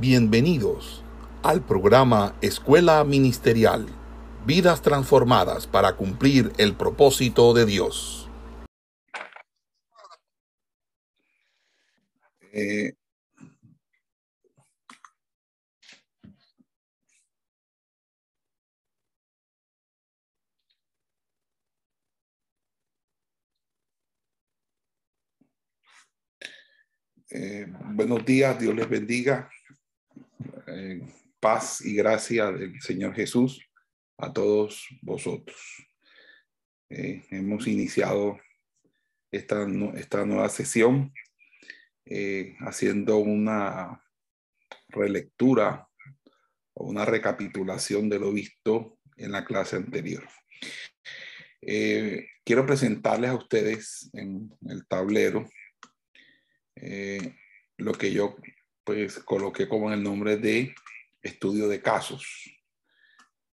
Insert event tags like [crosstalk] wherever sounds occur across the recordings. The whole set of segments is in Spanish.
Bienvenidos al programa Escuela Ministerial, vidas transformadas para cumplir el propósito de Dios. Eh, eh, buenos días, Dios les bendiga. Eh, paz y gracia del Señor Jesús a todos vosotros. Eh, hemos iniciado esta, esta nueva sesión eh, haciendo una relectura o una recapitulación de lo visto en la clase anterior. quiero presentarles a ustedes en el tablero lo que yo pues coloqué como el nombre de estudio de casos.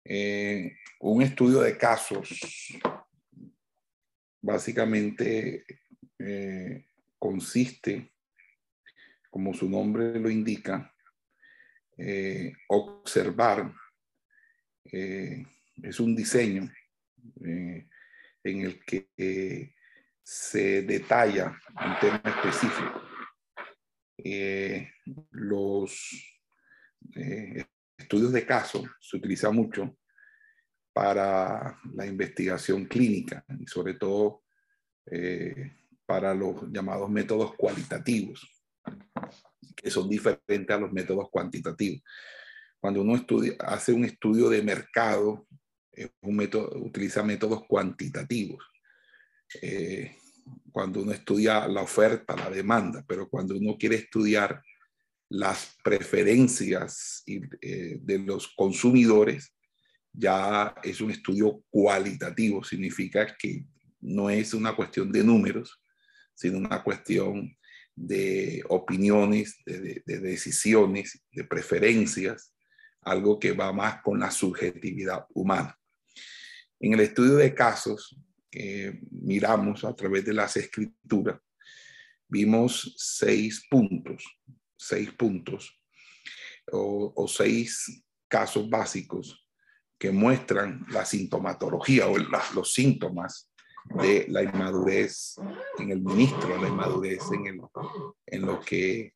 Eh, un estudio de casos básicamente eh, consiste, como su nombre lo indica, eh, observar, es un diseño en el que se detalla un tema específico los eh, estudios de caso se utilizan mucho para la investigación clínica y sobre todo eh, para los llamados métodos cualitativos, que son diferentes a los métodos cuantitativos. Cuando uno estudia, hace un estudio de mercado, un método, utiliza métodos cuantitativos cuando uno estudia la oferta, la demanda, pero cuando uno quiere estudiar las preferencias eh, de los consumidores, ya es un estudio cualitativo, significa que no es una cuestión de números, sino una cuestión de opiniones, de, de decisiones, de preferencias, algo que va más con la subjetividad humana. En el estudio de casos, que miramos a través de las escrituras, vimos seis puntos, seis puntos o, seis casos básicos que muestran la sintomatología o los síntomas de la inmadurez en el ministro, la inmadurez en, el, en lo que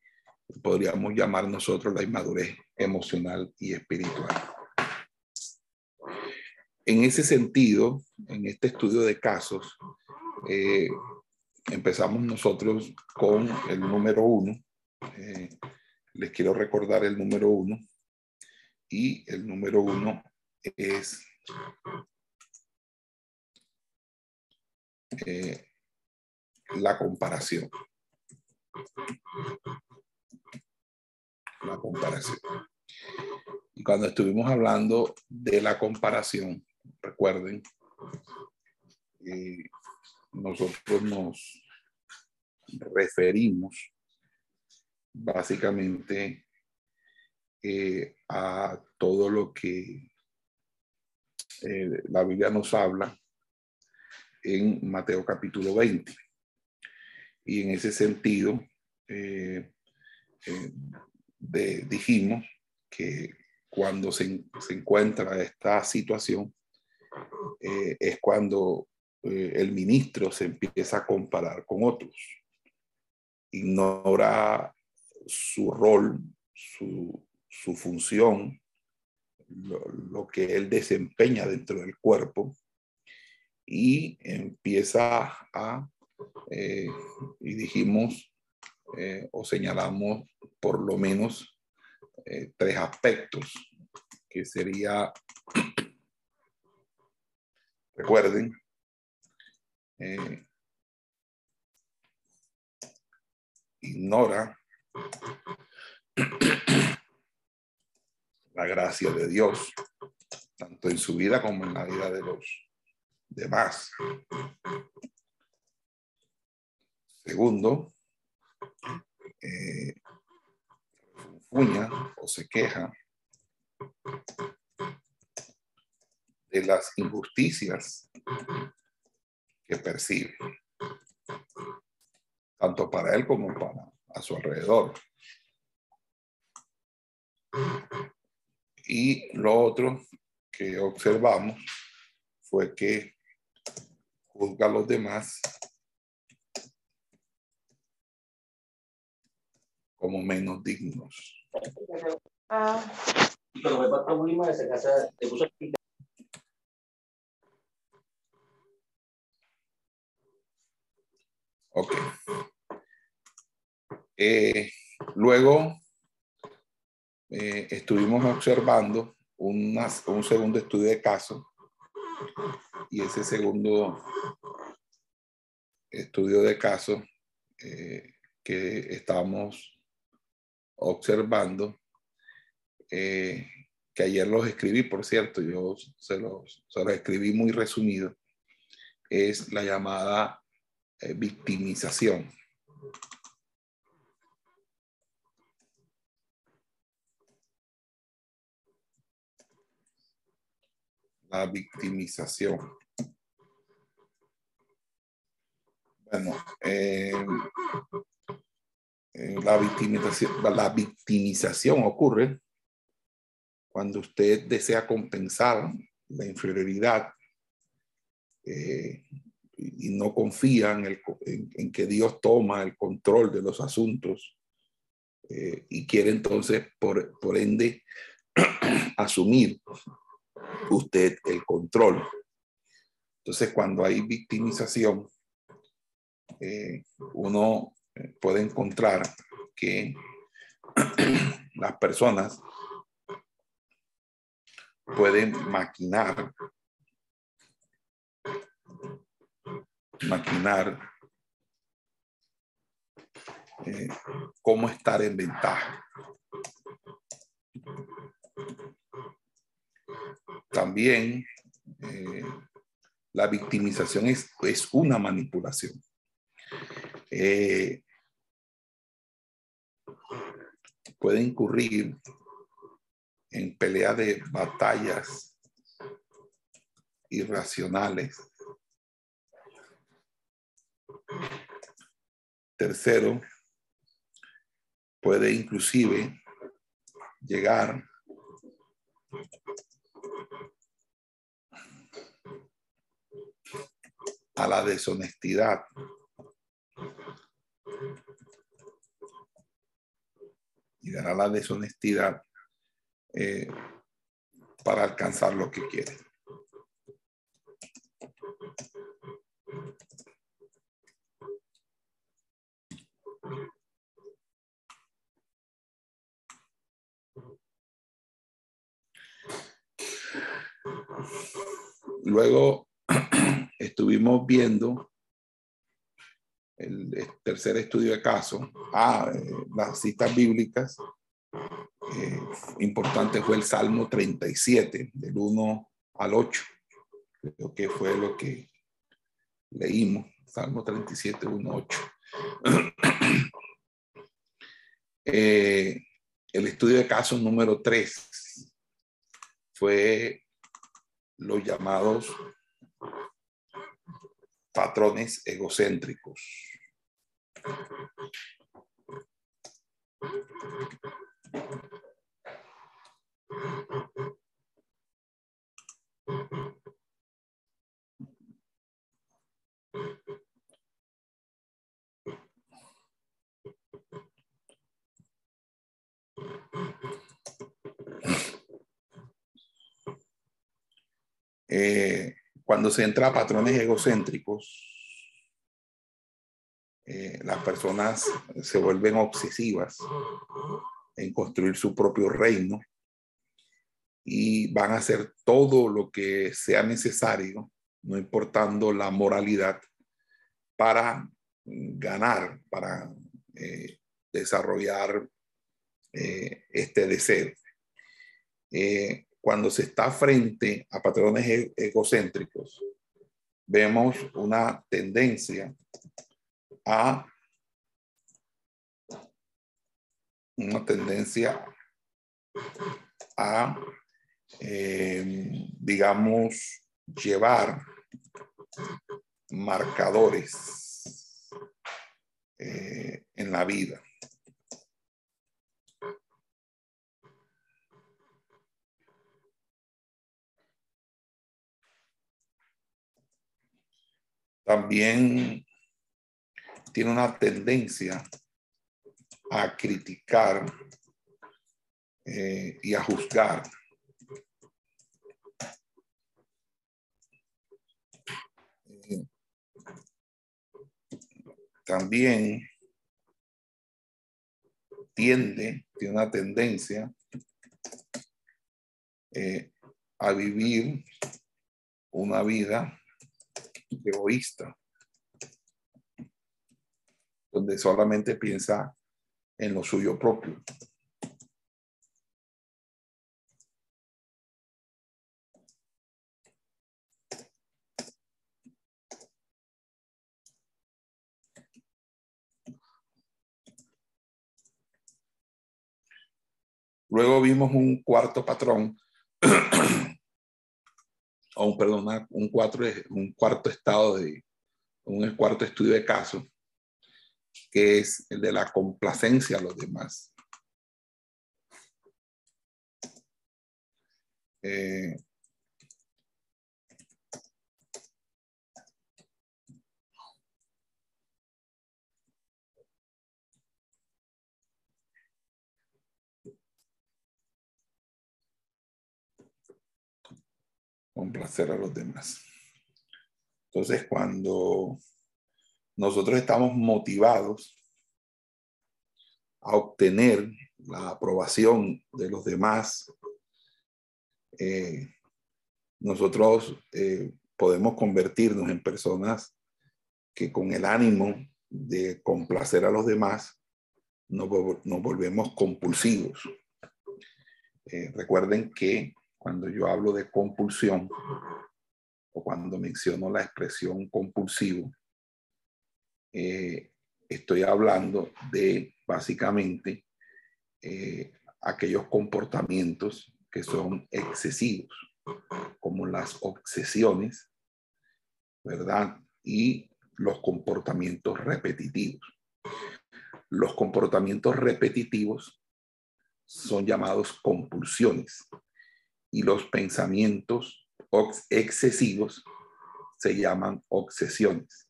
podríamos llamar nosotros la inmadurez emocional y espiritual. En ese sentido, en este estudio de casos, eh, empezamos nosotros con el número uno. Eh, les quiero recordar el número uno. Y el número uno es eh, la comparación. La comparación. Y cuando estuvimos hablando de la comparación, recuerden, nosotros nos referimos básicamente eh, a todo lo que eh, la Biblia nos habla en Mateo capítulo 20. Y en ese sentido, eh, dijimos que cuando se, se encuentra esta situación, es cuando el ministro se empieza a comparar con otros. Ignora su rol, su, función, lo, que él desempeña dentro del cuerpo y empieza a, eh, y dijimos o señalamos por lo menos tres aspectos, que sería [clears throat] Recuerden, eh, ignora la gracia de Dios, tanto en su vida como en la vida de los demás. Segundo, eh, o se queja de las injusticias que percibe, tanto para él como para a su alrededor. Y lo otro que observamos fue que juzga a los demás como menos dignos. Ah. Eh, luego eh, estuvimos observando un segundo estudio de caso y ese segundo estudio de caso eh, que estamos observando, que ayer los escribí, por cierto, yo se los, se los escribí muy resumido, es la llamada victimización. La victimización. Bueno, eh, eh, la, victimización, la victimización ocurre cuando usted desea compensar la inferioridad eh, y no confía en, en, que Dios toma el control de los asuntos y quiere entonces, por, por ende, [clears throat] asumir usted el control. Entonces, cuando hay victimización, eh, uno eh, puede encontrar que [clears throat] las personas pueden maquinar maquinar eh, cómo estar en ventaja. También eh, la victimización es, es una manipulación. Eh, puede incurrir en pelea de batallas irracionales Tercero, puede inclusive llegar a la deshonestidad. Llegar a la deshonestidad eh, para alcanzar lo que quiere. Luego estuvimos viendo el tercer estudio de caso, ah, eh, las citas bíblicas. Eh, importante fue el Salmo 37, del 1 al 8. Creo que fue lo que leímos. Salmo 37, 1, 8. el estudio de caso número 3 fue los llamados patrones egocéntricos. Eh, cuando se entra a patrones egocéntricos, eh, las personas se vuelven obsesivas en construir su propio reino y van a hacer todo lo que sea necesario, no importando la moralidad, para ganar, para eh, desarrollar este deseo cuando se está frente a patrones e-, egocéntricos, vemos una tendencia a una tendencia a, em, digamos, llevar marcadores eh, en la vida. También tiene una tendencia a criticar eh, y a juzgar. También tiende, tiene una tendencia eh, a vivir una vida egoísta, donde solamente piensa en lo suyo propio. Luego vimos un cuarto patrón, [clears throat] o un, perdón, un, cuatro, un cuarto estado de, un cuarto estudio de caso, que es el de la complacencia a los demás. Eh, complacer a los demás. Entonces, cuando nosotros estamos motivados a obtener la aprobación de los demás, eh, nosotros eh, podemos convertirnos en personas que con el ánimo de complacer a los demás nos, volvemos compulsivos. Eh, recuerden que cuando yo hablo de compulsión o cuando menciono la expresión compulsivo, eh, estoy hablando de básicamente eh, aquellos comportamientos que son excesivos, como las obsesiones, ¿verdad? Y los comportamientos repetitivos. Los comportamientos repetitivos son llamados compulsiones y los pensamientos excesivos se llaman obsesiones.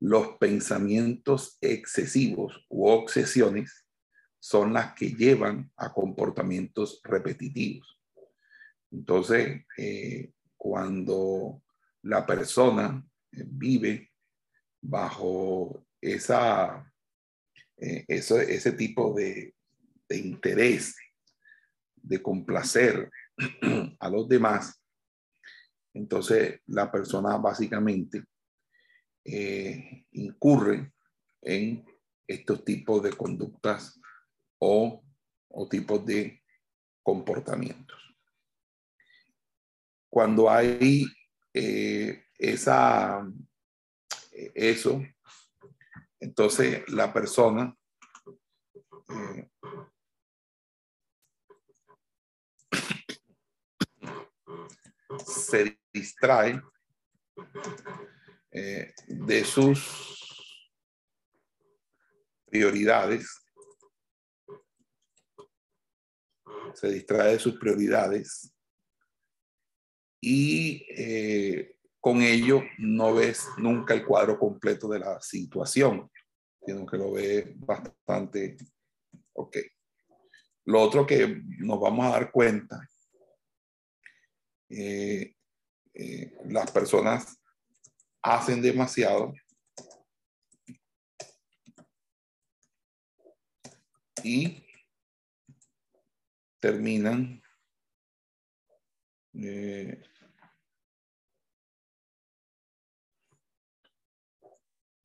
Los pensamientos excesivos u obsesiones son las que llevan a comportamientos repetitivos. Entonces, eh, cuando la persona eh, vive bajo esa, eh, ese, tipo de, de interés, de complacer, [clears throat] a los demás, entonces la persona básicamente eh, incurre en estos tipos de conductas o, tipos de comportamientos. Cuando hay eh, esa, eso, entonces la persona eh, se distrae eh, de sus prioridades, se distrae de sus prioridades y eh, con ello no ves nunca el cuadro completo de la situación, sino que lo ve bastante ok. Lo otro que nos vamos a dar cuenta eh, eh, las personas hacen demasiado y terminan eh,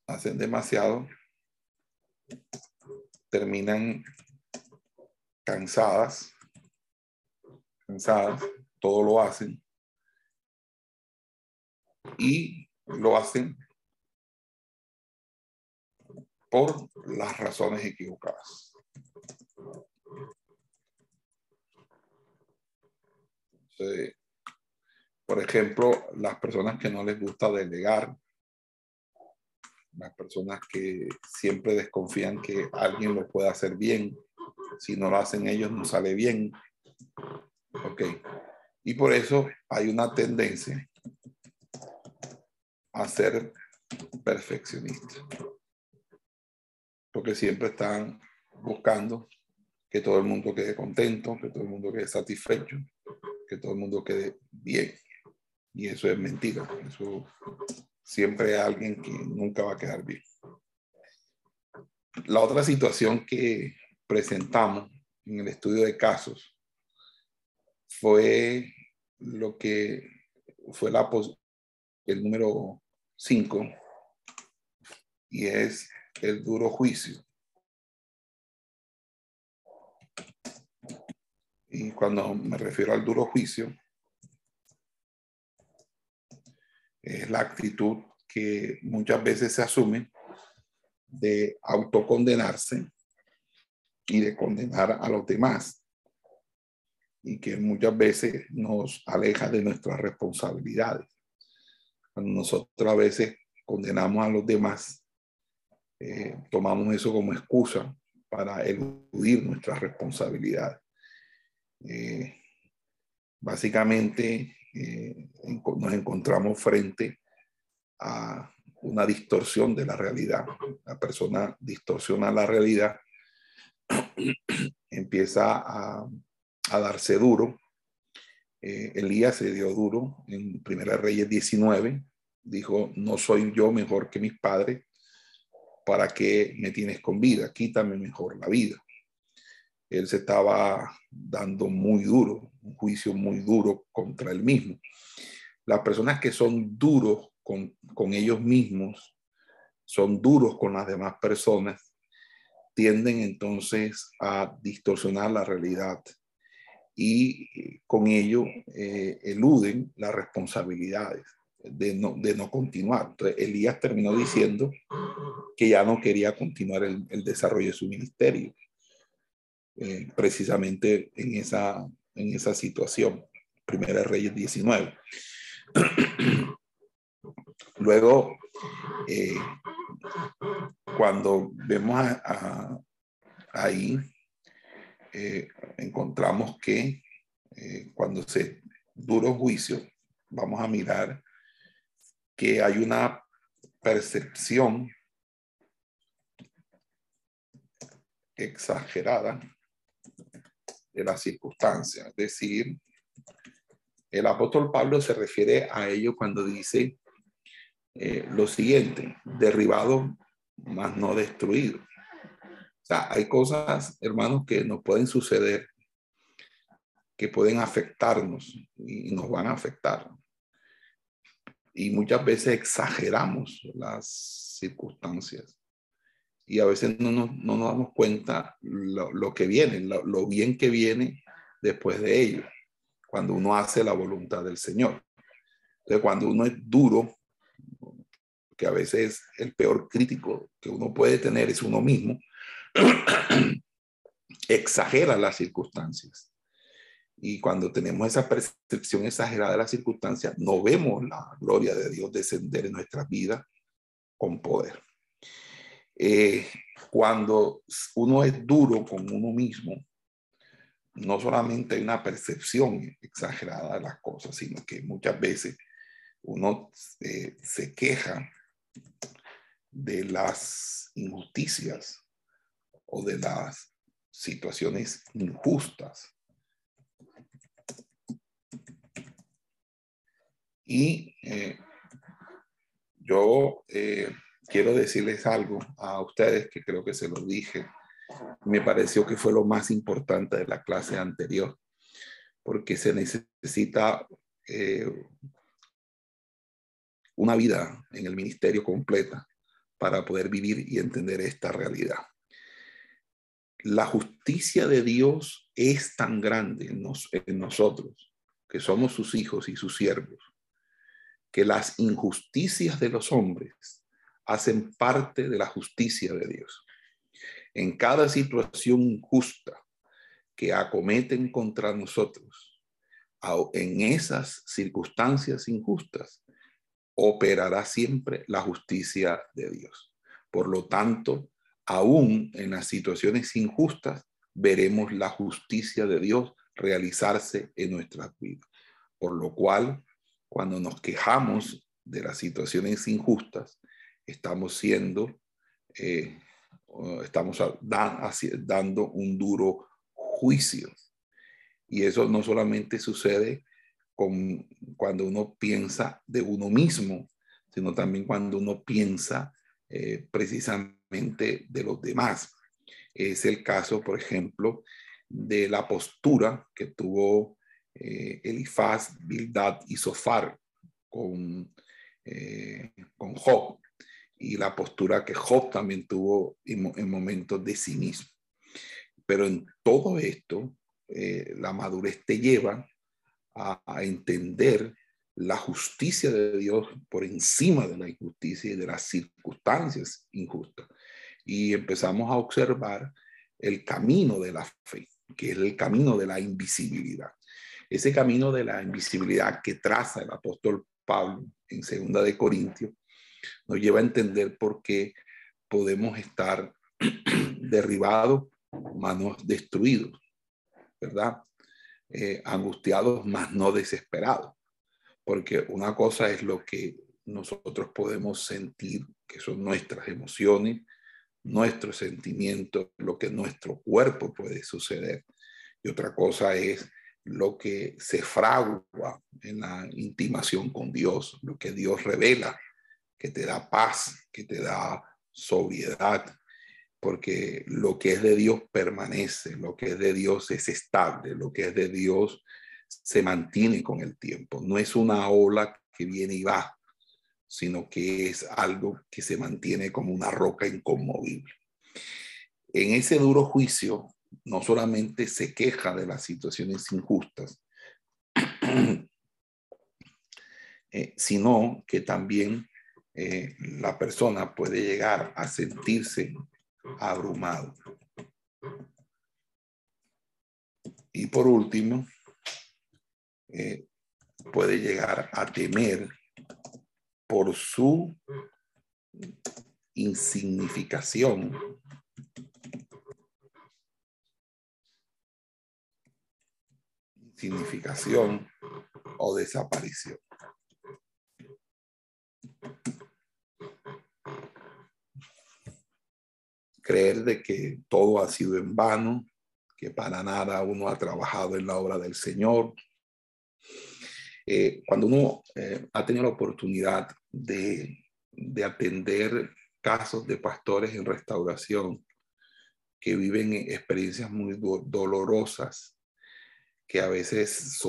hacen demasiado terminan cansadas cansadas todo lo hacen y lo hacen por las razones equivocadas. por ejemplo, las personas que no les gusta delegar, las personas que siempre desconfían que alguien lo pueda hacer bien, si no lo hacen ellos no sale bien. Ok, y por eso hay una tendencia a ser perfeccionistas. Porque siempre están buscando que todo el mundo quede contento, que todo el mundo quede satisfecho, que todo el mundo quede bien. Y eso es mentira. Eso siempre hay alguien que nunca va a quedar bien. La otra situación que presentamos en el estudio de casos fue lo que fue la, el número 5 y es el duro juicio. Y cuando me refiero al duro juicio, es la actitud que muchas veces se asume de autocondenarse y de condenar a los demás y que muchas veces nos aleja de nuestras responsabilidades. Nosotros a veces condenamos a los demás, eh, tomamos eso como excusa para eludir nuestras responsabilidades. Eh, básicamente eh, nos encontramos frente a una distorsión de la realidad. La persona distorsiona la realidad, [clears throat] empieza a, a darse duro. Eh, Elías se dio duro en Primera Reyes 19. Dijo, no soy yo mejor que mis padres, ¿para qué me tienes con vida? Quítame mejor la vida. Él se estaba dando muy duro, un juicio muy duro contra él mismo. Las personas que son duros con, con ellos mismos, son duros con las demás personas, tienden entonces a distorsionar la realidad y eh, con ello eh, eluden las responsabilidades de no, de no continuar. Entonces, Elías terminó diciendo que ya no quería continuar el, el desarrollo de su ministerio, eh, precisamente en esa, en esa situación. Primera Reyes 19. [clears throat] Luego, cuando vemos a, ahí, eh, encontramos que eh, cuando se duro juicio, vamos a mirar que hay una percepción exagerada de las circunstancias. Es decir, el apóstol Pablo se refiere a ello cuando dice eh, lo siguiente, derribado, mas no destruido hay cosas, hermanos, que nos pueden suceder, que pueden afectarnos y nos van a afectar. Y muchas veces exageramos las circunstancias. Y a veces no nos, no nos damos cuenta lo, lo que viene, lo, lo, bien que viene después de ello, cuando uno hace la voluntad del Señor. Entonces, cuando uno es duro, que a veces el peor crítico que uno puede tener es uno mismo, [coughs] exagera las circunstancias. Y cuando tenemos esa percepción exagerada de las circunstancias, no vemos la gloria de Dios descender en nuestras vidas con poder. Eh, cuando uno es duro con uno mismo, no solamente hay una percepción exagerada de las cosas, sino que muchas veces uno eh, se queja de las injusticias o de las situaciones injustas. Y eh, yo eh, quiero decirles algo a ustedes que creo que se lo dije. Me pareció que fue lo más importante de la clase anterior, porque se necesita eh, una vida en el ministerio completa para poder vivir y entender esta realidad la justicia de Dios es tan grande en, nosotros, que somos sus hijos y sus siervos, que las injusticias de los hombres hacen parte de la justicia de Dios. En cada situación injusta que acometen contra nosotros, en esas circunstancias injustas, operará siempre la justicia de Dios. Por lo tanto, aún en las situaciones injustas, veremos la justicia de Dios realizarse en nuestras vidas. Por lo cual, cuando nos quejamos de las situaciones injustas, estamos siendo, eh, estamos dando un duro juicio. Y eso no solamente sucede con, cuando uno piensa de uno mismo, sino también cuando uno piensa eh, precisamente de los demás. Es el caso, por ejemplo, de la postura que tuvo eh, Elifaz, Bildad y Sofar con, eh, con Job y la postura que Job también tuvo en, momentos de sí mismo. Pero en todo esto, eh, la madurez te lleva a, a, entender la justicia de Dios por encima de la injusticia y de las circunstancias injustas. Y empezamos a observar el camino de la fe, que es el camino de la invisibilidad. Ese camino de la invisibilidad que traza el apóstol Pablo en segunda de Corintios nos lleva a entender por qué podemos estar [clears throat] derribados, manos destruidos, ¿verdad? Eh, angustiados, más no desesperados. Porque una cosa es lo que nosotros podemos sentir, que son nuestras emociones, nuestros sentimientos, lo que nuestro cuerpo puede suceder. Y otra cosa es lo que se fragua en la intimación con Dios, lo que Dios revela, que te da paz, que te da sobriedad, porque lo que es de Dios permanece, lo que es de Dios es estable, lo que es de Dios se mantiene con el tiempo, no es una ola que viene y va, sino que es algo que se mantiene como una roca inconmovible. En ese duro juicio, no solamente se queja de las situaciones injustas, [clears throat] eh, sino que también eh, la persona puede llegar a sentirse abrumado. Y por último, eh, puede llegar a temer por su insignificación significación o desaparición. Creer de que todo ha sido en vano, que para nada uno ha trabajado en la obra del Señor. Eh, cuando uno eh, ha tenido la oportunidad de, de atender casos de pastores en restauración que viven experiencias muy dolorosas que a veces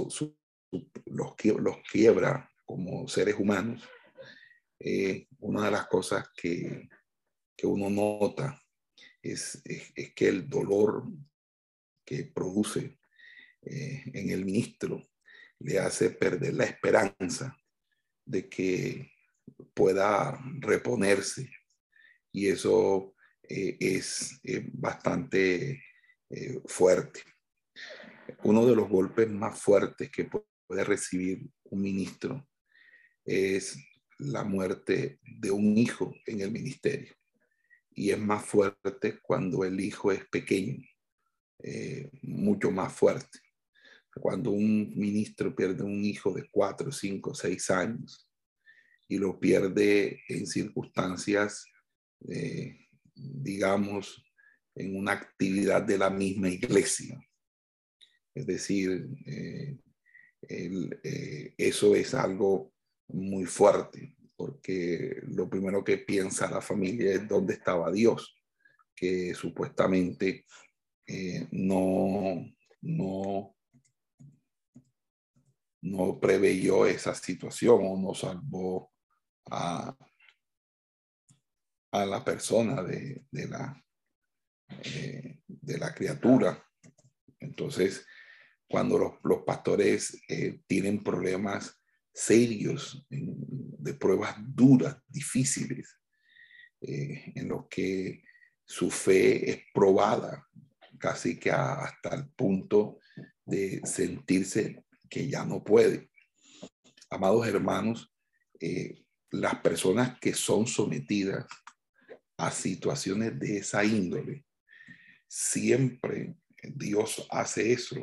los, quiebra como seres humanos, eh, una de las cosas que, que uno nota es, es, que el dolor que produce eh, en el ministro le hace perder la esperanza de que pueda reponerse. Y eso eh, es bastante fuerte uno de los golpes más fuertes que puede recibir un ministro es la muerte de un hijo en el ministerio. Y es más fuerte cuando el hijo es pequeño, eh, mucho más fuerte. Cuando un ministro pierde un hijo de cuatro, cinco, seis años y lo pierde en circunstancias, eh, digamos, en una actividad de la misma iglesia, es decir, eh, eh, eso es algo muy fuerte, porque lo primero que piensa la familia es dónde estaba Dios, que supuestamente eh, no, no, no preveyó esa situación o no salvó a, a la persona de, de la, de la criatura. Entonces, cuando los, pastores eh, tienen problemas serios, de pruebas duras, difíciles, eh, en los que su fe es probada casi que hasta el punto de sentirse que ya no puede. Amados hermanos, eh, las personas que son sometidas a situaciones de esa índole, siempre Dios hace eso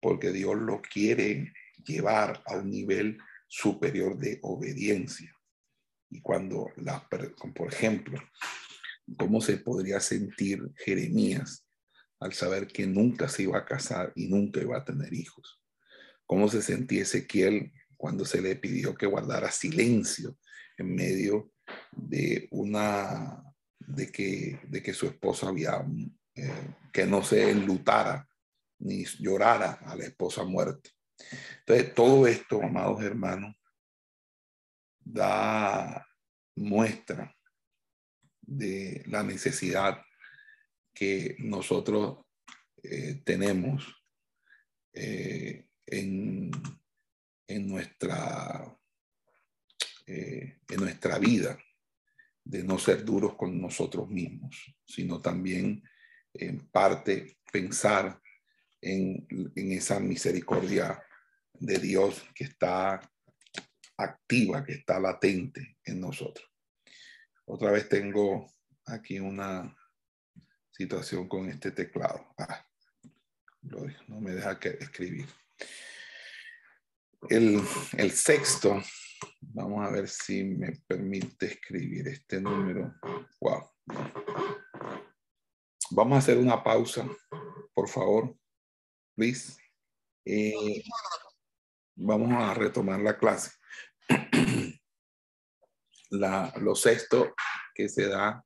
porque Dios lo quiere llevar a un nivel superior de obediencia. Y cuando, la, por ejemplo, cómo se podría sentir Jeremías al saber que nunca se iba a casar y nunca iba a tener hijos. Cómo se sentía Ezequiel cuando se le pidió que guardara silencio en medio de una de que, de que su esposa había eh, que no se enlutara ni llorara a la esposa muerta. Entonces, todo esto, amados hermanos, da muestra de la necesidad que nosotros eh, tenemos eh, en, en, nuestra, eh, en nuestra vida, de no ser duros con nosotros mismos, sino también en parte pensar en, en esa misericordia de Dios que está activa, que está latente en nosotros. Otra vez tengo aquí una situación con este teclado. Ah, no me deja que escribir. El, el sexto, vamos a ver si me permite escribir este número. Wow. Vamos a hacer una pausa, por favor, please. Eh, vamos a retomar la clase. [clears throat] la, lo sexto que se da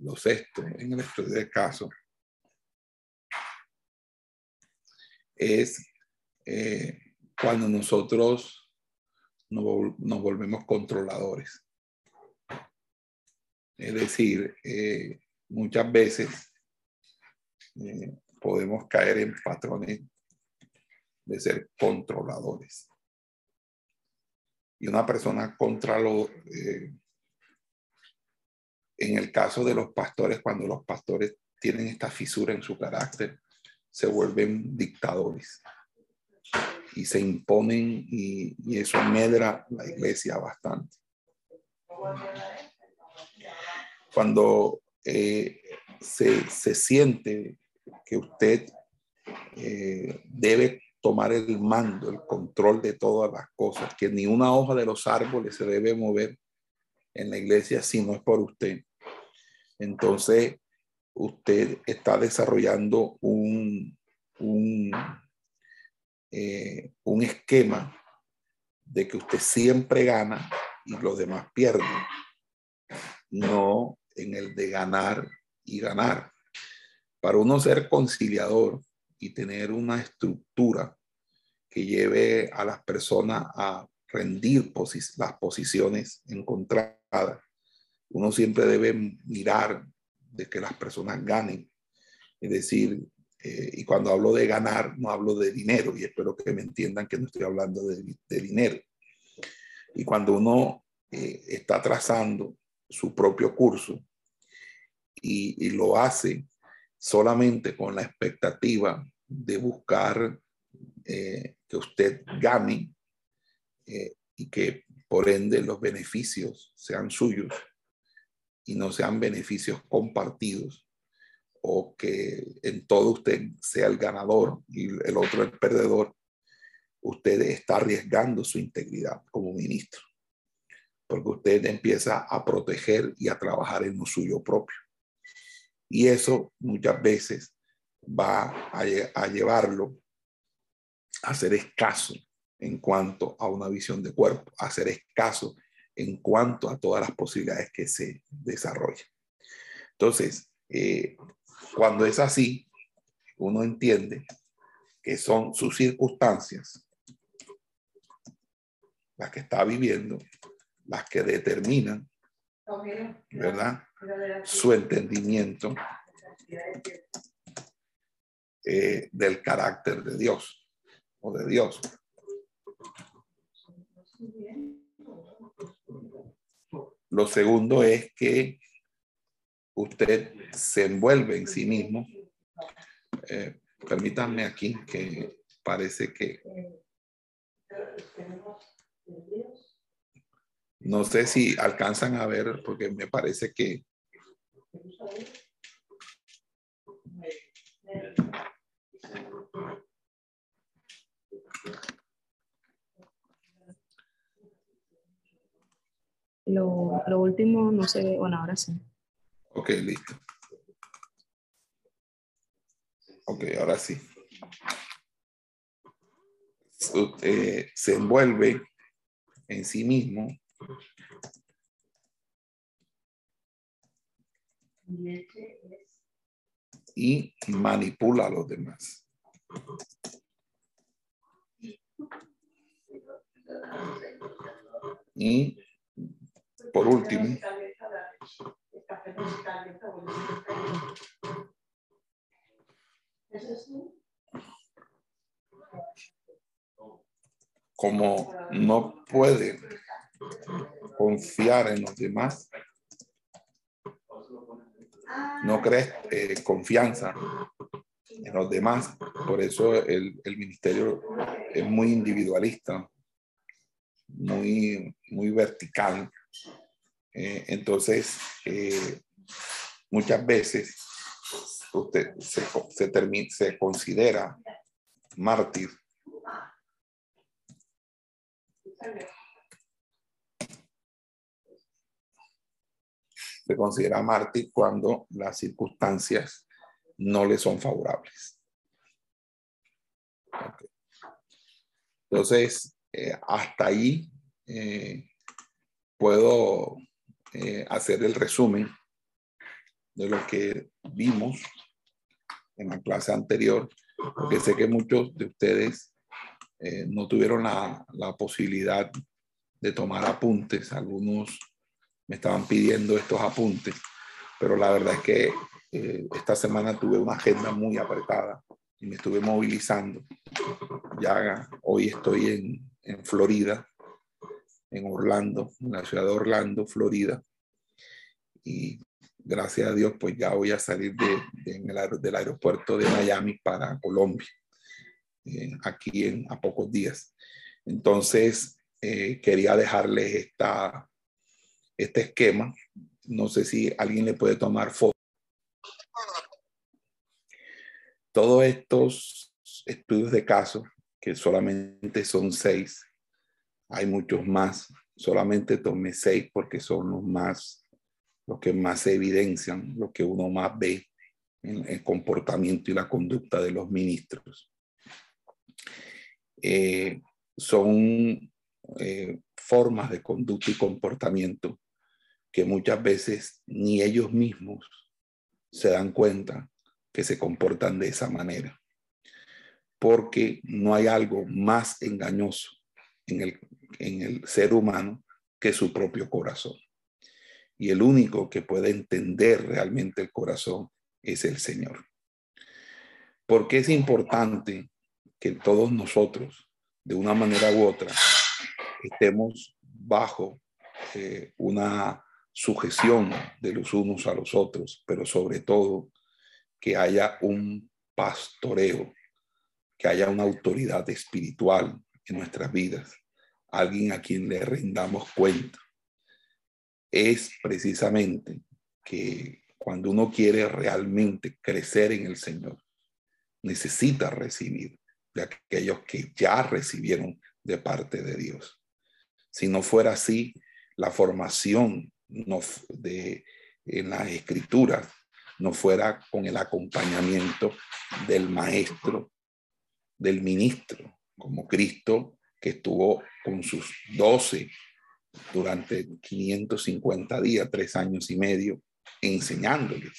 lo sexto en el estudio de caso es eh, cuando nosotros nos, nos, volvemos controladores. Es decir, eh, muchas veces eh, podemos caer en patrones de ser controladores. Y una persona controlador, eh, en el caso de los pastores, cuando los pastores tienen esta fisura en su carácter, se vuelven dictadores y se imponen y, y eso medra la iglesia bastante. Cuando eh, se, se, siente que usted eh, debe tomar el mando, el control de todas las cosas, que ni una hoja de los árboles se debe mover en la iglesia si no es por usted. Entonces, usted está desarrollando un, un, eh, un esquema de que usted siempre gana y los demás pierden. No en el de ganar y ganar. Para uno ser conciliador y tener una estructura que lleve a las personas a rendir las posiciones encontradas, uno siempre debe mirar de que las personas ganen. Es decir, eh, y cuando hablo de ganar, no hablo de dinero, y espero que me entiendan que no estoy hablando de, dinero. Y cuando uno eh, está trazando su propio curso y, lo hace solamente con la expectativa de buscar eh, que usted gane y que por ende los beneficios sean suyos y no sean beneficios compartidos, o que en todo usted sea el ganador y el otro el perdedor, usted está arriesgando su integridad como ministro, porque usted empieza a proteger y a trabajar en lo suyo propio. Y eso muchas veces va a, llevarlo a ser escaso en cuanto a una visión de cuerpo, a ser escaso en cuanto a todas las posibilidades que se desarrollan. Entonces, eh, cuando es así, uno entiende que son sus circunstancias las que está viviendo, las que determinan, ¿verdad? Su entendimiento eh, del carácter de Dios o de Dios. Lo segundo es que usted se envuelve en sí mismo. Eh, permítanme aquí que parece que... No sé si alcanzan a ver, porque me parece que Lo, lo último no se ve, bueno, ahora sí. Ok, listo. Ok, ahora sí. Usted se envuelve en sí mismo y manipula a los demás. Y por último, como no puede confiar en los demás, no crees eh, confianza en los demás. Por eso el, el, ministerio es muy individualista, muy, muy vertical. Eh, entonces, eh, muchas veces usted se, se, termina, se considera mártir se considera mártir cuando las circunstancias no le son favorables. Entonces, eh, hasta ahí puedo eh, hacer el resumen de lo que vimos en la clase anterior, porque sé que muchos de ustedes eh, no tuvieron la, la posibilidad de tomar apuntes. Algunos me estaban pidiendo estos apuntes, pero la verdad es que eh, esta semana tuve una agenda muy apretada y me estuve movilizando. Ya hoy estoy en, en Florida, en Orlando, en la ciudad de Orlando, Florida. Y gracias a Dios, pues ya voy a salir de, de, el, del aeropuerto de Miami para Colombia, eh, aquí en, a pocos días. Entonces, eh, quería dejarles esta, este esquema. No sé si alguien le puede tomar foto. Todos estos estudios de caso, que solamente son seis, hay muchos más, solamente tomé seis porque son los más, los que más evidencian, lo que uno más ve en el comportamiento y la conducta de los ministros. Eh, son eh, formas de conducta y comportamiento que muchas veces ni ellos mismos se dan cuenta que se comportan de esa manera. Porque no hay algo más engañoso en el, en el ser humano que su propio corazón. Y el único que puede entender realmente el corazón es el Señor. Porque es importante que todos nosotros, de una manera u otra, estemos bajo eh, una sujeción de los unos a los otros, pero sobre todo que haya un pastoreo, que haya una autoridad espiritual en nuestras vidas, alguien a quien le rendamos cuenta. Es precisamente que cuando uno quiere realmente crecer en el Señor, necesita recibir de aquellos que ya recibieron de parte de Dios. Si no fuera así, la formación no de, en las escrituras no fuera con el acompañamiento del maestro, del ministro, como Cristo que estuvo con sus doce durante 550 días, tres años y medio, enseñándoles.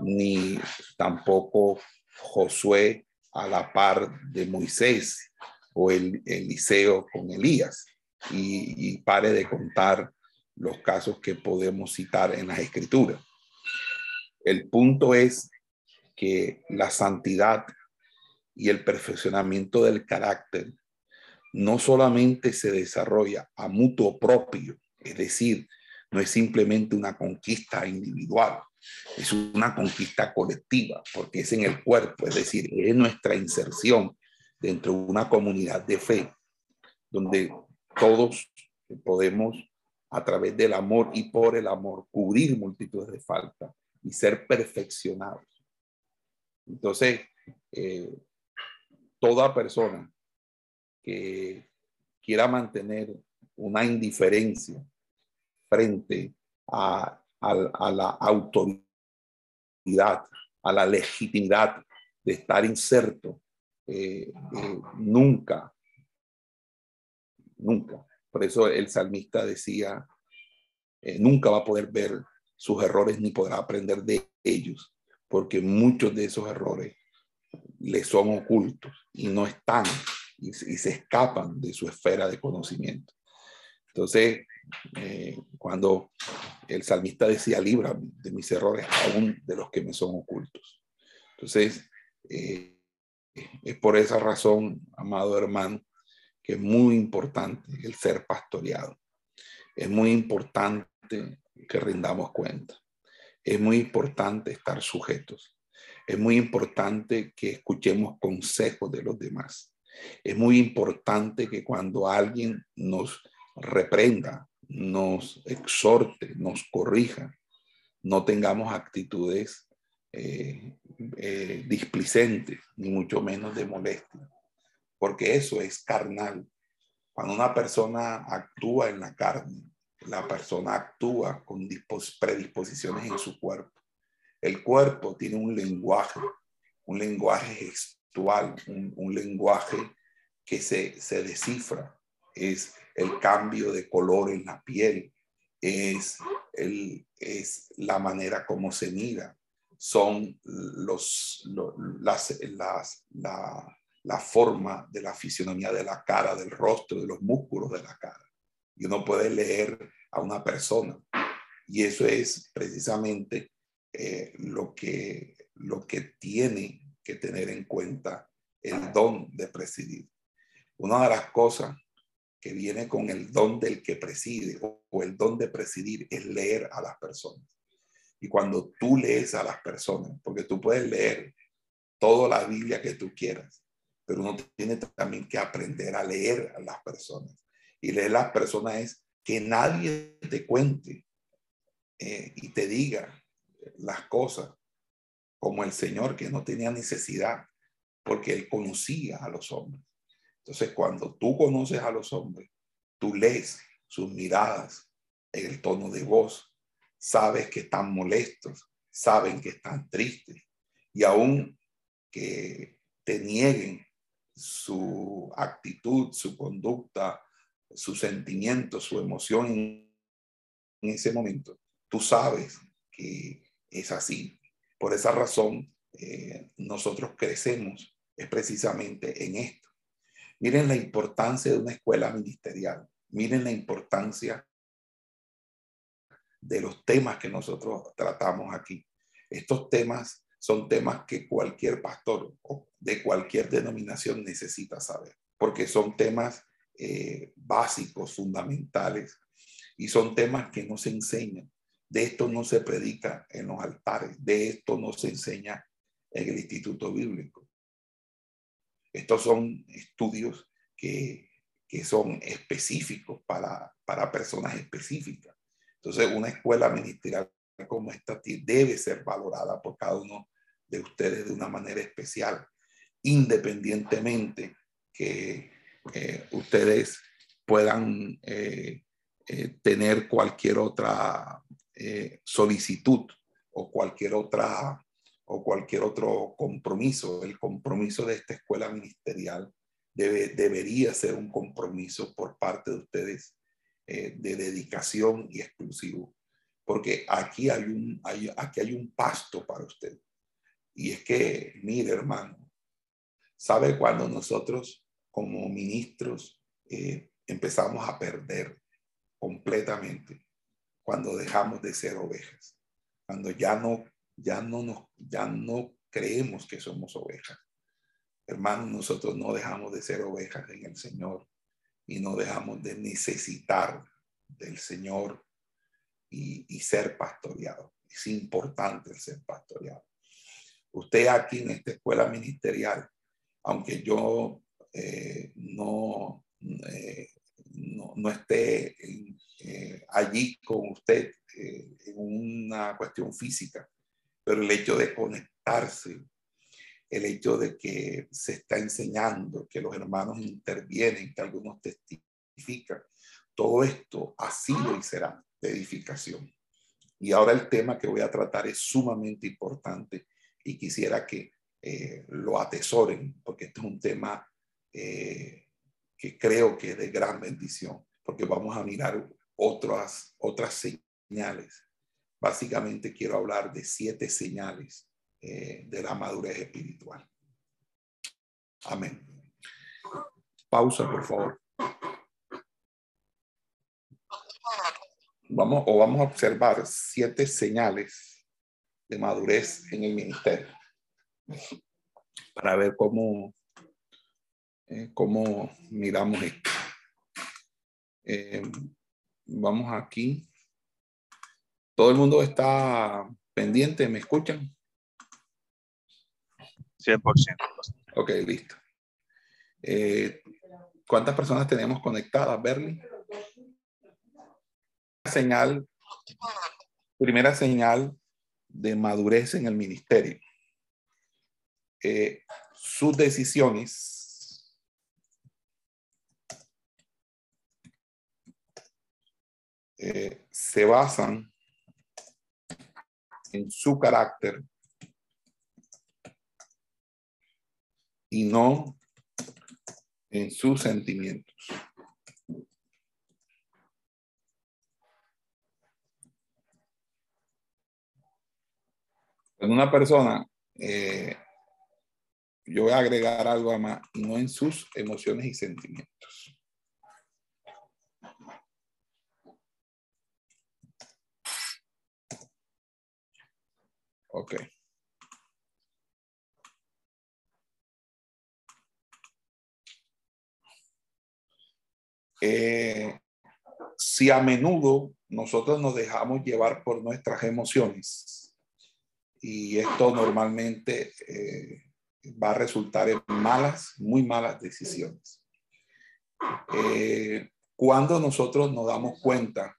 Ni tampoco Josué a la par de Moisés o el Eliseo con Elías. Y, y pare de contar los casos que podemos citar en las escrituras. El punto es que la santidad y el perfeccionamiento del carácter no solamente se desarrolla a mutuo propio, es decir, no es simplemente una conquista individual, es una conquista colectiva, porque es en el cuerpo, es decir, es nuestra inserción dentro de una comunidad de fe, donde todos podemos a través del amor y por el amor cubrir multitudes de faltas y ser perfeccionados. Entonces, eh, toda persona que quiera mantener una indiferencia frente a, la autoridad, a la legitimidad de estar inserto, eh, eh, nunca, nunca. Por eso el salmista decía, nunca va a poder ver sus errores ni podrá aprender de ellos, porque muchos de esos errores le son ocultos y no están y, se escapan de su esfera de conocimiento. Entonces, eh, cuando el salmista decía, libra de mis errores, aún de los que me son ocultos. Entonces, eh, es por esa razón, amado hermano, que es muy importante el ser pastoreado. Es muy importante que rindamos cuenta. Es muy importante estar sujetos. Es muy importante que escuchemos consejos de los demás. Es muy importante que cuando alguien nos reprenda, nos exhorte, nos corrija, no tengamos actitudes eh, eh, displicentes, ni mucho menos de molestia, porque eso es carnal. Cuando una persona actúa en la carne, la persona actúa con predisposiciones en su cuerpo. El cuerpo tiene un lenguaje, un lenguaje un, lenguaje que se, se descifra. Es el cambio de color en la piel, es, el, es la manera como se mira, son los, las, las, la, la forma de la fisionomía de la cara, del rostro, de los músculos de la cara. Y uno puede leer a una persona. Y eso es precisamente eh, lo, que, lo que tiene que tener en cuenta el don de presidir. Una de las cosas que viene con el don del que preside o, el don de presidir es leer a las personas. Y cuando tú lees a las personas, porque tú puedes leer toda la Biblia que tú quieras, pero uno tiene también que aprender a leer a las personas. Y leer a las personas es que nadie te cuente eh, y te diga las cosas como el Señor que no tenía necesidad porque él conocía a los hombres. Entonces, cuando tú conoces a los hombres, tú lees sus miradas, el tono de voz, sabes que están molestos, saben que están tristes y aún que te nieguen su actitud, su conducta, su sentimiento, su emoción en, ese momento, tú sabes que es así. Por esa razón, eh, nosotros crecemos es precisamente en esto. Miren la importancia de una escuela ministerial. Miren la importancia de los temas que nosotros tratamos aquí. Estos temas son temas que cualquier pastor de cualquier denominación necesita saber, porque son temas eh, básicos, fundamentales, y son temas que no se enseñan. De esto no se predica en los altares, de esto no se enseña en el Instituto Bíblico. Estos son estudios que, que son específicos para, para personas específicas. Entonces, una escuela ministerial como esta debe ser valorada por cada uno de ustedes de una manera especial, independientemente que eh, ustedes puedan eh, eh, tener cualquier otra solicitud o cualquier otra o cualquier otro compromiso. El compromiso de esta escuela ministerial debe, debería ser un compromiso por parte de ustedes de dedicación y exclusivo, porque aquí hay un, aquí hay un pasto para usted. Y es que, mire hermano, ¿sabe cuando nosotros como ministros eh, empezamos a perder completamente cuando dejamos de ser ovejas, cuando ya no, ya no, nos, ya no creemos que somos ovejas. Hermanos, nosotros no dejamos de ser ovejas en el Señor y no dejamos de necesitar del Señor y, y ser pastoreado. Es importante el ser pastoreado. Usted aquí en esta escuela ministerial, aunque yo eh, no, eh, no, no, esté eh, allí con usted en una cuestión física, pero el hecho de conectarse el hecho de que se está enseñando, que los hermanos intervienen, que algunos testifican, todo esto ha sido y será de edificación. Y ahora el tema que voy a tratar es sumamente importante y quisiera que eh, lo atesoren, porque este es un tema eh, que creo que es de gran bendición, porque vamos a mirar otras, otras señales. Básicamente quiero hablar de siete señales eh, de la madurez espiritual. Amén. Pausa, por favor. Vamos o vamos a observar siete señales de madurez en el ministerio para ver cómo, eh, cómo miramos esto. Eh, vamos aquí. Todo el mundo está pendiente, ¿me escuchan? 100%. Ok, listo. Eh, ¿Cuántas personas tenemos conectadas, Berly? Señal, primera señal de madurez en el ministerio. Eh, sus decisiones eh, se basan en su carácter y no en sus sentimientos. En una persona, eh, yo voy a agregar algo más, no en sus emociones y sentimientos. Ok. Eh, si a menudo nosotros nos dejamos llevar por nuestras emociones y esto normalmente eh, va a resultar en malas, muy malas decisiones. Eh, cuando nosotros nos damos cuenta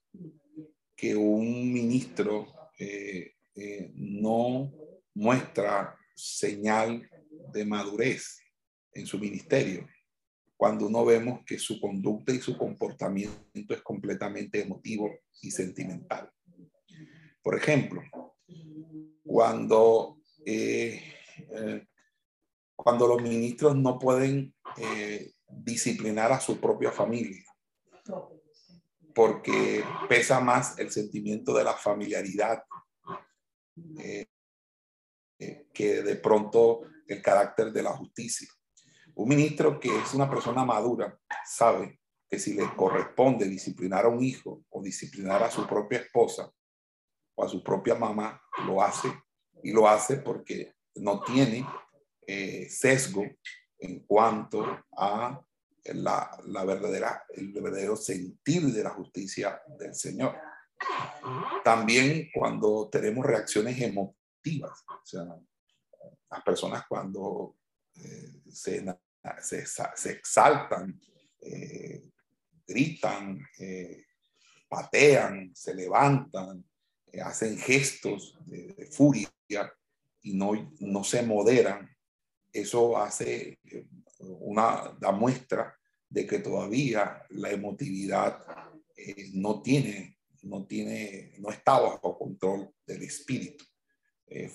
que un ministro no muestra señal de madurez en su ministerio, cuando uno vemos que su conducta y su comportamiento es completamente emotivo y sentimental. Por ejemplo, cuando, eh, eh, cuando los ministros no pueden eh, disciplinar a su propia familia, porque pesa más el sentimiento de la familiaridad que de pronto el carácter de la justicia. Un ministro que es una persona madura sabe que si le corresponde disciplinar a un hijo o disciplinar a su propia esposa o a su propia mamá, lo hace y lo hace porque no tiene eh, sesgo en cuanto a la, la, verdadera, el verdadero sentir de la justicia del Señor. También cuando tenemos reacciones emotivas, o sea, las personas cuando eh, se se, exaltan, eh, gritan, eh, patean, se levantan, hacen gestos de, furia y no, no se moderan, eso hace una da muestra de que todavía la emotividad no tiene, no tiene, no está bajo control del espíritu.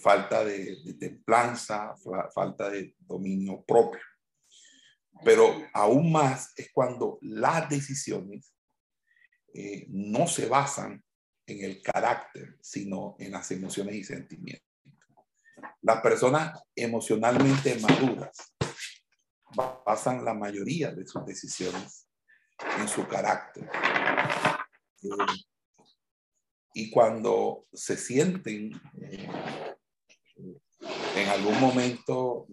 falta de, de templanza, falta de dominio propio. Pero aún más es cuando las decisiones eh, no se basan en el carácter, sino en las emociones y sentimientos. Las personas emocionalmente maduras basan la mayoría de sus decisiones en su carácter. Eh, y cuando se sienten eh, en algún momento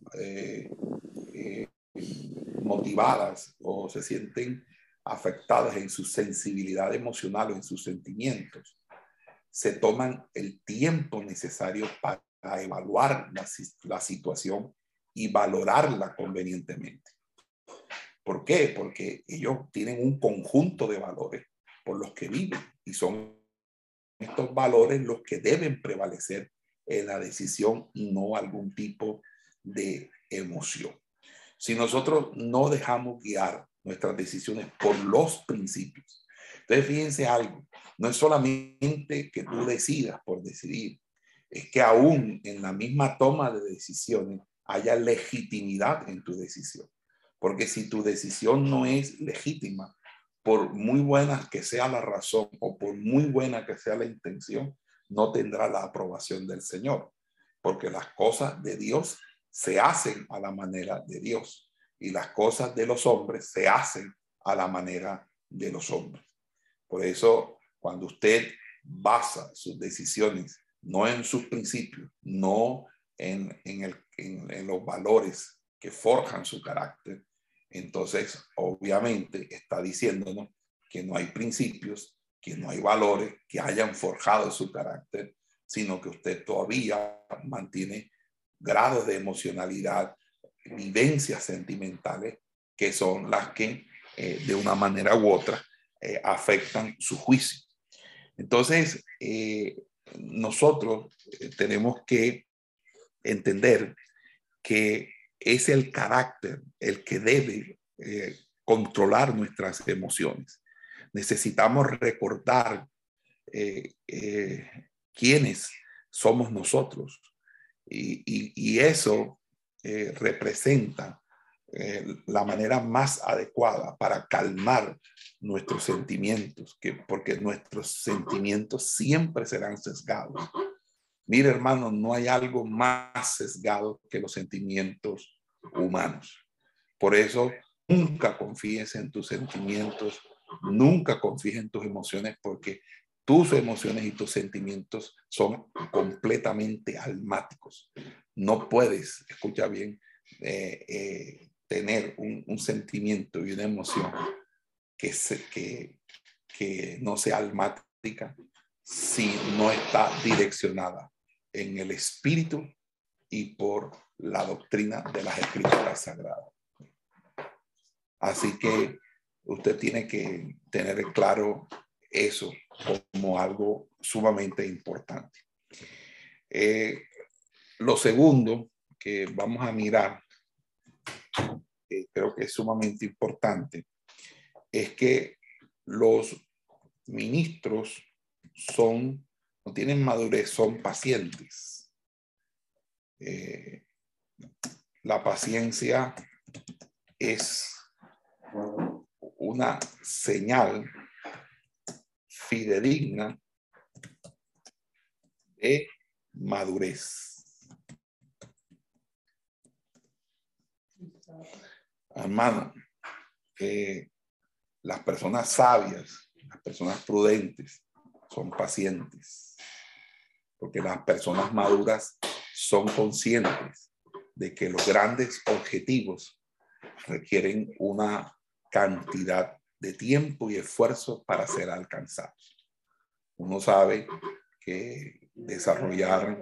motivadas o se sienten afectadas en su sensibilidad emocional o en sus sentimientos, se toman el tiempo necesario para evaluar la, la situación y valorarla convenientemente. ¿Por qué? Porque ellos tienen un conjunto de valores por los que viven y son estos valores los que deben prevalecer en la decisión no algún tipo de emoción. Si nosotros no dejamos guiar nuestras decisiones por los principios, entonces fíjense algo, no es solamente que tú decidas por decidir, es que aún en la misma toma de decisiones haya legitimidad en tu decisión. Porque si tu decisión no es legítima, por muy buena que sea la razón o por muy buena que sea la intención, no tendrá la aprobación del Señor. Porque las cosas de Dios se hacen a la manera de Dios y las cosas de los hombres se hacen a la manera de los hombres. Por eso, cuando usted basa sus decisiones no en sus principios, no en, en, los valores que forjan su carácter, entonces obviamente está diciéndonos que no hay principios, que no hay valores que hayan forjado su carácter, sino que usted todavía mantiene grados de emocionalidad, vivencias sentimentales, que son las que eh, de una manera u otra eh, afectan su juicio. Entonces, eh, nosotros tenemos que entender que es el carácter el que debe eh, controlar nuestras emociones. Necesitamos recordar eh, eh, quiénes somos nosotros y, eso representa la manera más adecuada para calmar nuestros sentimientos, que, porque nuestros sentimientos siempre serán sesgados Mire, hermano, no hay algo más sesgado que los sentimientos humanos. Por eso, nunca confíes en tus sentimientos, nunca confíes en tus emociones, porque tus emociones y tus sentimientos son completamente almáticos. No puedes, escucha bien, eh, eh, tener un, sentimiento y una emoción que, que, que no sea almática si no está direccionada en el espíritu y por la doctrina de las escrituras sagradas. Así que usted tiene que tener claro eso como algo sumamente importante. Eh, lo segundo que vamos a mirar, creo que es sumamente importante, es que los ministros son tienen madurez, son pacientes. Eh, la paciencia es una señal fidedigna de madurez. Hermano, eh, las personas sabias, las personas prudentes, son pacientes, porque las personas maduras son conscientes de que los grandes objetivos requieren una cantidad de tiempo y esfuerzo para ser alcanzados. Uno sabe que desarrollar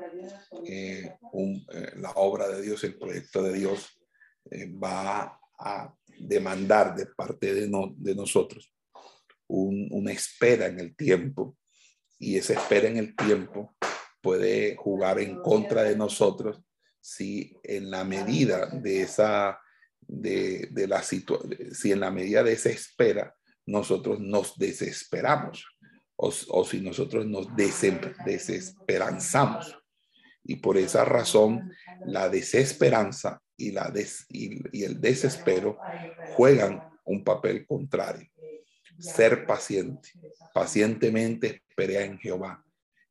eh, eh, la obra de Dios, el proyecto de Dios, eh, va a demandar de parte de, de nosotros una espera en el tiempo y esa espera en el tiempo puede jugar en contra de nosotros si en la medida de esa de, de la si en la medida de esa espera nosotros nos desesperamos o, o si nosotros nos desesperanzamos. Y por esa razón la desesperanza y la des, y el desespero juegan un papel contrario. Ser paciente. Pacientemente esperé en Jehová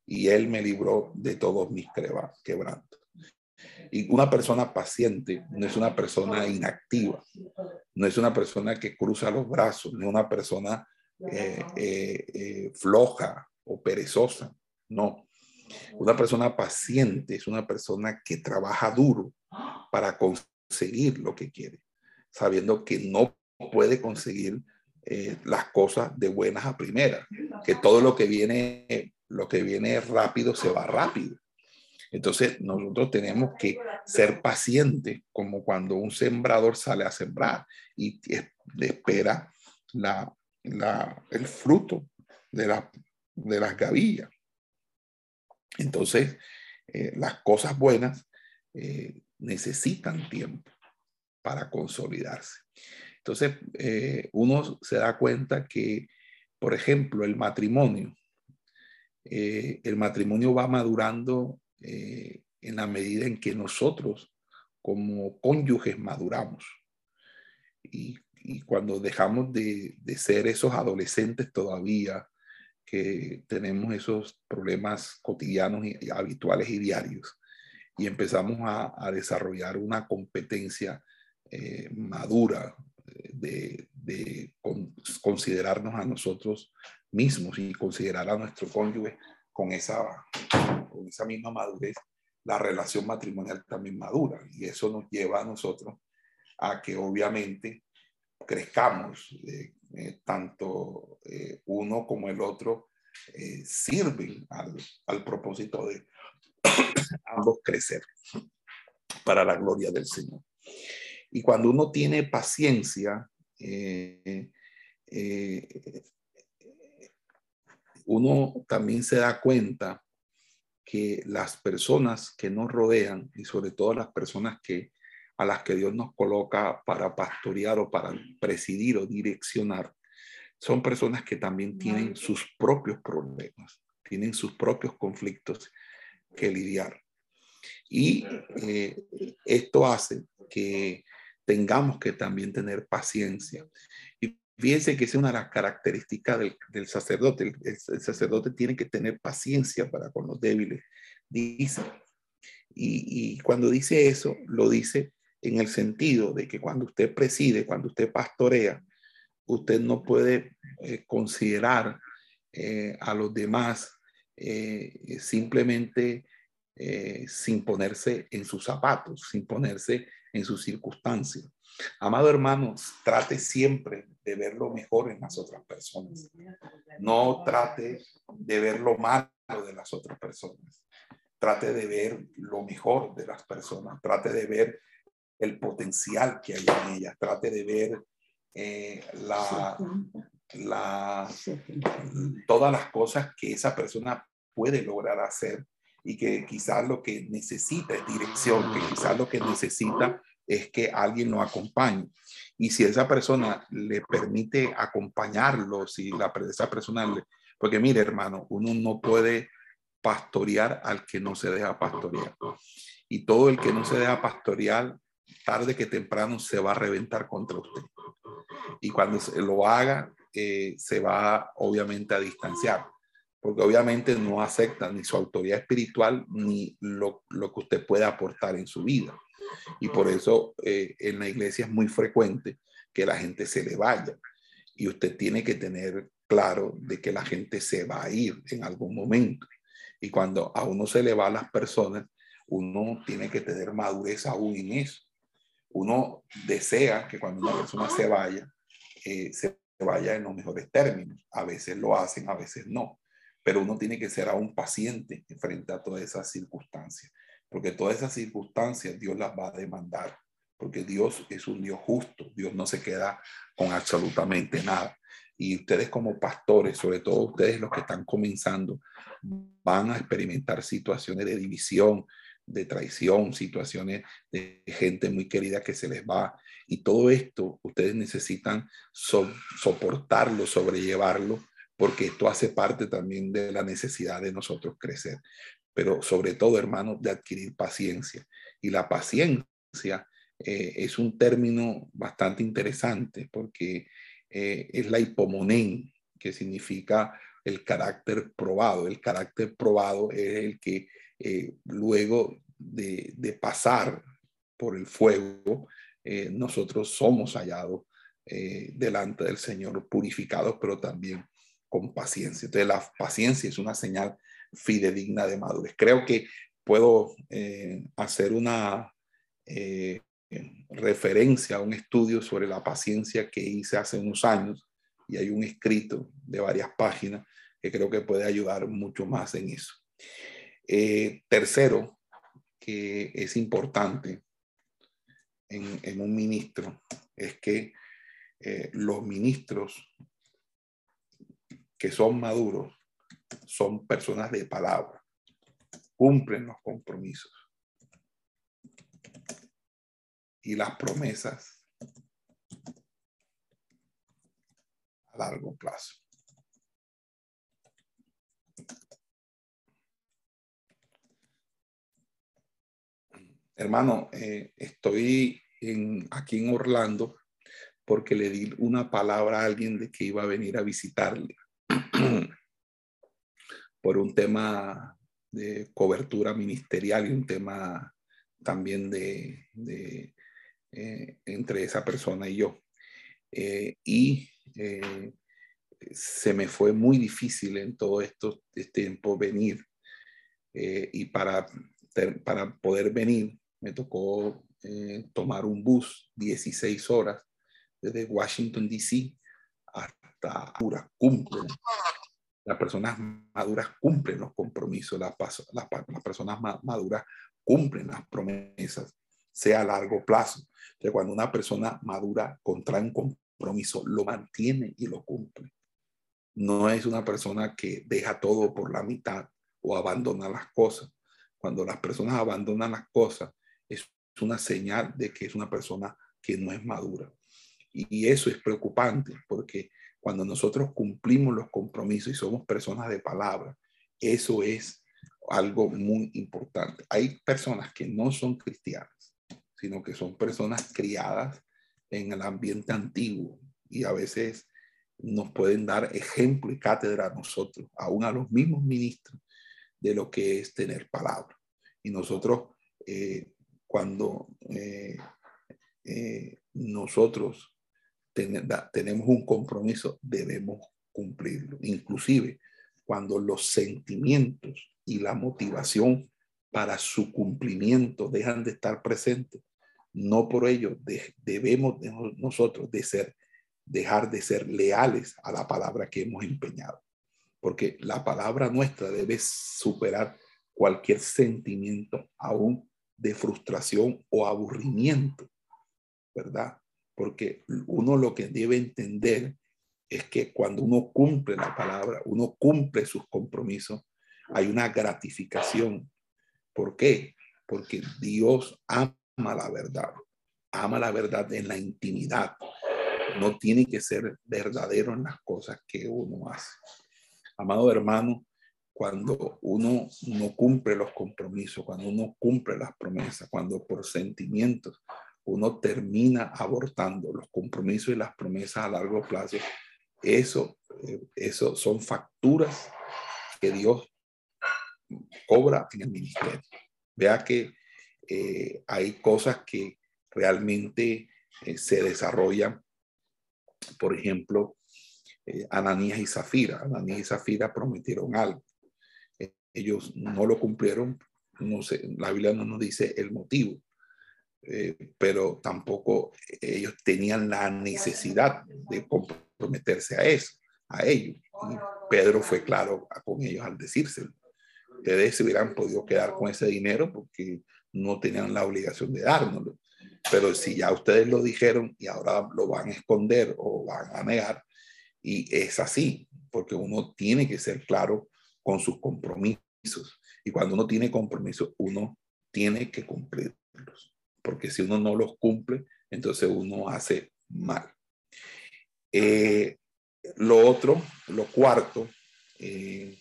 y él me libró de todos mis quebrantos. Y una persona paciente no es una persona inactiva, no es una persona que cruza los brazos, no es una persona eh, eh, eh, floja o perezosa, no. Una persona paciente es una persona que trabaja duro para conseguir lo que quiere, sabiendo que no puede conseguir las cosas de buenas a primeras, que todo lo que viene, lo que viene rápido se va rápido. Entonces nosotros tenemos que ser pacientes, como cuando un sembrador sale a sembrar y espera la, la, el fruto de, la, de las gavillas. Entonces, eh, las cosas buenas eh, necesitan tiempo para consolidarse. Entonces, eh, uno se da cuenta que, por ejemplo, el matrimonio, eh, el matrimonio va madurando eh, en la medida en que nosotros como cónyuges maduramos. Y, cuando dejamos de, ser esos adolescentes todavía, que tenemos esos problemas cotidianos y, habituales y diarios, y empezamos a, desarrollar una competencia madura de, considerarnos a nosotros mismos y considerar a nuestro cónyuge con esa, con esa misma madurez, la relación matrimonial también madura. Y eso nos lleva a nosotros a que obviamente crezcamos, eh, eh, tanto eh, uno como el otro sirven al, al propósito de [coughs] ambos crecer para la gloria del Señor. Y cuando uno tiene paciencia, eh, eh, uno también se da cuenta que las personas que nos rodean y sobre todo las personas que a las que Dios nos coloca para pastorear o para presidir o direccionar, son personas que también tienen sus propios problemas, tienen sus propios conflictos que lidiar. Y eh, esto hace que tengamos que también tener paciencia. Fíjense que es una de las características del, sacerdote. El, sacerdote tiene que tener paciencia para con los débiles, dice. Y, cuando dice eso, lo dice en el sentido de que cuando usted preside, cuando usted pastorea, usted no puede eh, considerar eh, a los demás eh, simplemente sin ponerse en sus zapatos, sin ponerse en sus circunstancias. Amado hermano, trate siempre de ver lo mejor en las otras personas. No trate de ver lo malo de las otras personas. Trate de ver lo mejor de las personas. Trate de ver el potencial que hay en ellas. Trate de ver eh, todas las cosas que esa persona puede lograr hacer y que quizás lo que necesita es dirección, que quizás lo que necesita es que alguien lo acompañe. Y si esa persona le permite acompañarlo, si la, esa persona le, porque mire hermano, uno no puede pastorear al que no se deja pastorear. Y todo el que no se deja pastorear, tarde que temprano se va a reventar contra usted. Y cuando se lo haga, eh, se va obviamente a distanciar, porque obviamente no acepta ni su autoridad espiritual ni lo, lo que usted puede aportar en su vida. Y por eso eh, en la iglesia es muy frecuente que la gente se le vaya. Y usted tiene que tener claro de que la gente se va a ir en algún momento. Y cuando a uno se le va a las personas, uno tiene que tener madurez aún en eso. Uno desea que cuando una persona se vaya, eh, se vaya en los mejores términos. A veces lo hacen, a veces no. Pero uno tiene que ser aún paciente frente a todas esas circunstancias porque todas esas circunstancias Dios las va a demandar, porque Dios es un Dios justo, Dios no se queda con absolutamente nada. Y ustedes como pastores, sobre todo ustedes los que están comenzando, van a experimentar situaciones de división, de traición, situaciones de gente muy querida que se les va. Y todo esto ustedes necesitan soportarlo, sobrellevarlo, porque esto hace parte también de la necesidad de nosotros crecer pero sobre todo, hermano, de adquirir paciencia. Y la paciencia eh, es un término bastante interesante porque eh, es la hipomonén, que significa el carácter probado. El carácter probado es el que eh, luego de, de, pasar por el fuego, nosotros somos hallados delante del Señor, purificados, pero también con paciencia. Entonces la paciencia es una señal fidedigna de madurez. Creo que puedo eh, hacer una eh, referencia a un estudio sobre la paciencia que hice hace unos años y hay un escrito de varias páginas que creo que puede ayudar mucho más en eso. Eh, tercero, que es importante en, en un ministro, es que los ministros que son maduros son personas de palabra, cumplen los compromisos. y las promesas a largo plazo. Hermano, eh, estoy en, aquí en Orlando porque le di una palabra a alguien de que iba a venir a visitarle [clears throat] por un tema de cobertura ministerial y un tema también de, eh, entre esa persona y yo. Eh, y se me fue muy difícil en todo esto, este tiempo venir. y para, para poder venir, me tocó eh, tomar un bus 16 horas desde Washington, D.C. hasta Honduras. Las personas maduras cumplen los compromisos, las, las, las personas maduras cumplen las promesas, sea a largo plazo. Cuando una persona madura contrae un compromiso, lo mantiene y lo cumple. No es una persona que deja todo por la mitad o abandona las cosas. Cuando las personas abandonan las cosas, es una señal de que es una persona que no es madura. Y eso es preocupante porque cuando nosotros cumplimos los compromisos y somos personas de palabra, eso es algo muy importante. Hay personas que no son cristianas, sino que son personas criadas en el ambiente antiguo y a veces nos pueden dar ejemplo y cátedra a nosotros, aún a los mismos ministros, de lo que es tener palabra. Y nosotros eh, cuando eh, eh, nosotros tenemos un compromiso, debemos cumplirlo. Inclusive cuando los sentimientos y la motivación para su cumplimiento dejan de estar presentes, no por ello debemos nosotros de ser, dejar de ser leales a la palabra que hemos empeñado. Porque la palabra nuestra debe superar cualquier sentimiento, aún de frustración o aburrimiento, ¿verdad? Porque uno lo que debe entender es que cuando uno cumple la palabra, uno cumple sus compromisos, hay una gratificación. ¿Por qué? Porque Dios ama la verdad, ama la verdad en la intimidad. No tiene que ser verdadero en las cosas que uno hace. Amado hermano, cuando uno no cumple los compromisos, cuando uno cumple las promesas, cuando por sentimientos uno termina abortando los compromisos y las promesas a largo plazo, eso, eh, eso son facturas que Dios cobra en el ministerio. Vea que eh, hay cosas que realmente eh, se desarrollan, por ejemplo, Ananías y Zafira. Ananías y Zafira prometieron algo ellos no lo cumplieron, no sé, la Biblia no nos dice el motivo, eh, pero tampoco ellos tenían la necesidad de comprometerse a eso, a ellos. Pedro fue claro con ellos al decírselo. Ustedes se hubieran podido quedar con ese dinero porque no tenían la obligación de dárnoslo. Pero si ya ustedes lo dijeron y ahora lo van a esconder o van a negar, y es así, porque uno tiene que ser claro con sus compromisos y cuando uno tiene compromiso, uno tiene que cumplirlos. Porque si uno no los cumple, entonces uno hace mal. Eh, lo otro, lo cuarto, eh,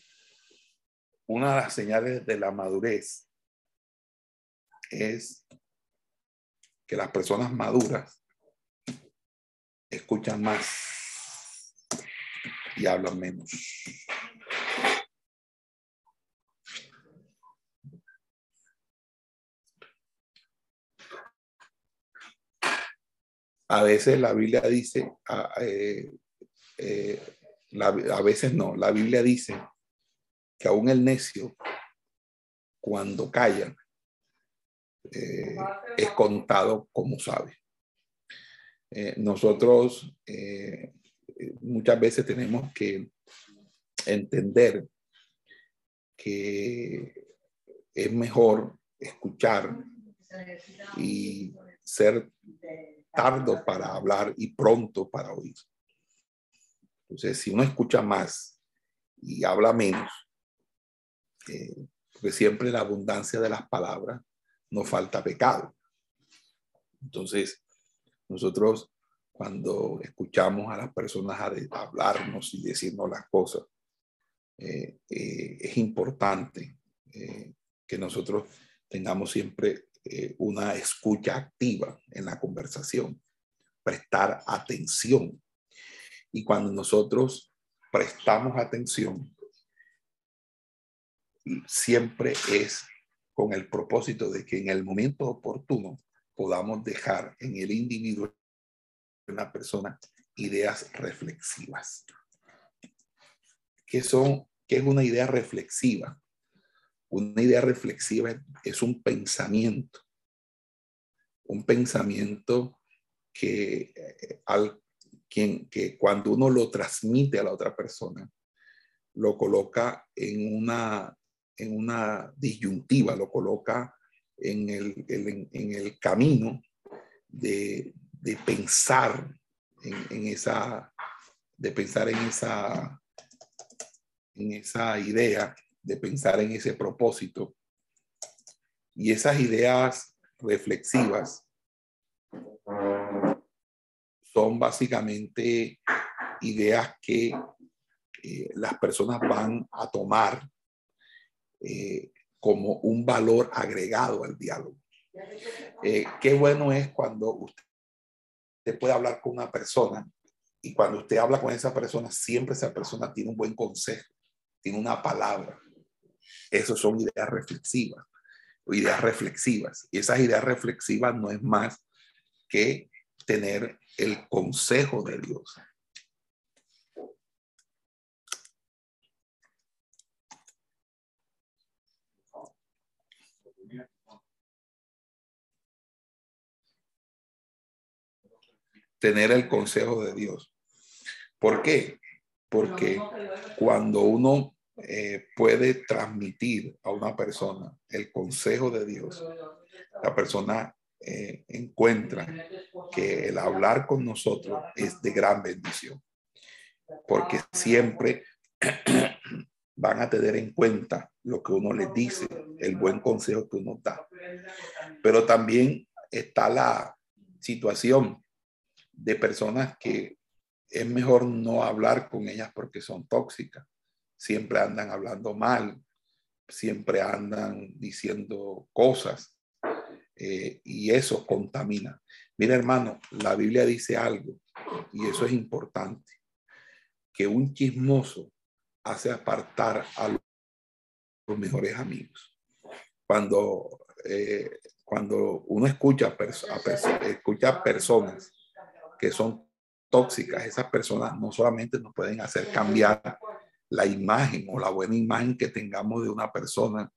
una de las señales de la madurez es que las personas maduras escuchan más y hablan menos. A veces la Biblia dice, a, eh, eh, a veces no, la Biblia dice que aún el necio, cuando calla, eh, es contado como sabe. nosotros muchas veces tenemos que entender que es mejor escuchar y ser tardo para hablar y pronto para oír. Entonces, si uno escucha más y habla menos, eh, porque siempre la abundancia de las palabras no falta pecado. Entonces, nosotros cuando escuchamos a las personas a hablarnos y decirnos las cosas, eh, eh, es importante que nosotros tengamos siempre una escucha activa en la conversación, prestar atención. Y cuando nosotros prestamos atención, siempre es con el propósito de que en el momento oportuno podamos dejar en el individuo de una persona ideas reflexivas. ¿Qué son? ¿Qué es una idea reflexiva? Una idea reflexiva es un pensamiento, un pensamiento que, eh, al, quien, que cuando uno lo transmite a la otra persona, lo coloca en una, en una disyuntiva, lo coloca en el, en, el camino de, de pensar en, esa, de pensar en esa, en esa idea, de pensar en ese propósito. Y esas ideas reflexivas son básicamente ideas que eh, las personas van a tomar eh, como un valor agregado al diálogo. Eh, qué bueno es cuando usted puede hablar con una persona y cuando usted habla con esa persona, siempre esa persona tiene un buen consejo, tiene una palabra. Esas son ideas reflexivas, ideas reflexivas. Y esas ideas reflexivas no es más que tener el consejo de Dios. tener el consejo de Dios. ¿Por qué? Porque cuando uno eh, puede transmitir a una persona el consejo de Dios, la persona eh, encuentra que el hablar con nosotros es de gran bendición, porque siempre [clears throat] van a tener en cuenta lo que uno les dice, el buen consejo que uno da. Pero también está la situación de personas que es mejor no hablar con ellas porque son tóxicas. Siempre andan hablando mal, siempre andan diciendo cosas eh, y eso contamina. Mira hermano, la Biblia dice algo y eso es importante, que un chismoso hace apartar a los mejores amigos. Cuando, eh, cuando uno escucha, a escucha personas que son tóxicas, esas personas no solamente nos pueden hacer cambiar la imagen o la buena imagen que tengamos de una persona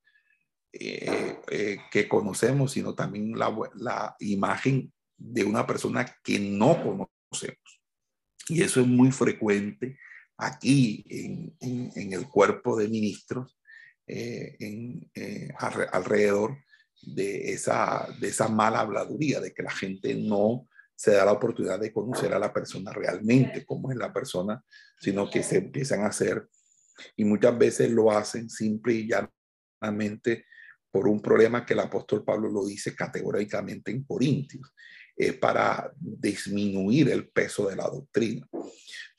eh, eh, que conocemos, sino también la, la imagen de una persona que no conocemos. Y eso es muy frecuente aquí en, en, el cuerpo de ministros, eh, en, alrededor de esa, de esa mala habladuría, de que la gente no se da la oportunidad de conocer a la persona realmente, cómo es la persona, sino que se empiezan a hacer y muchas veces lo hacen simple y llanamente por un problema que el apóstol Pablo lo dice categóricamente en Corintios, es para disminuir el peso de la doctrina.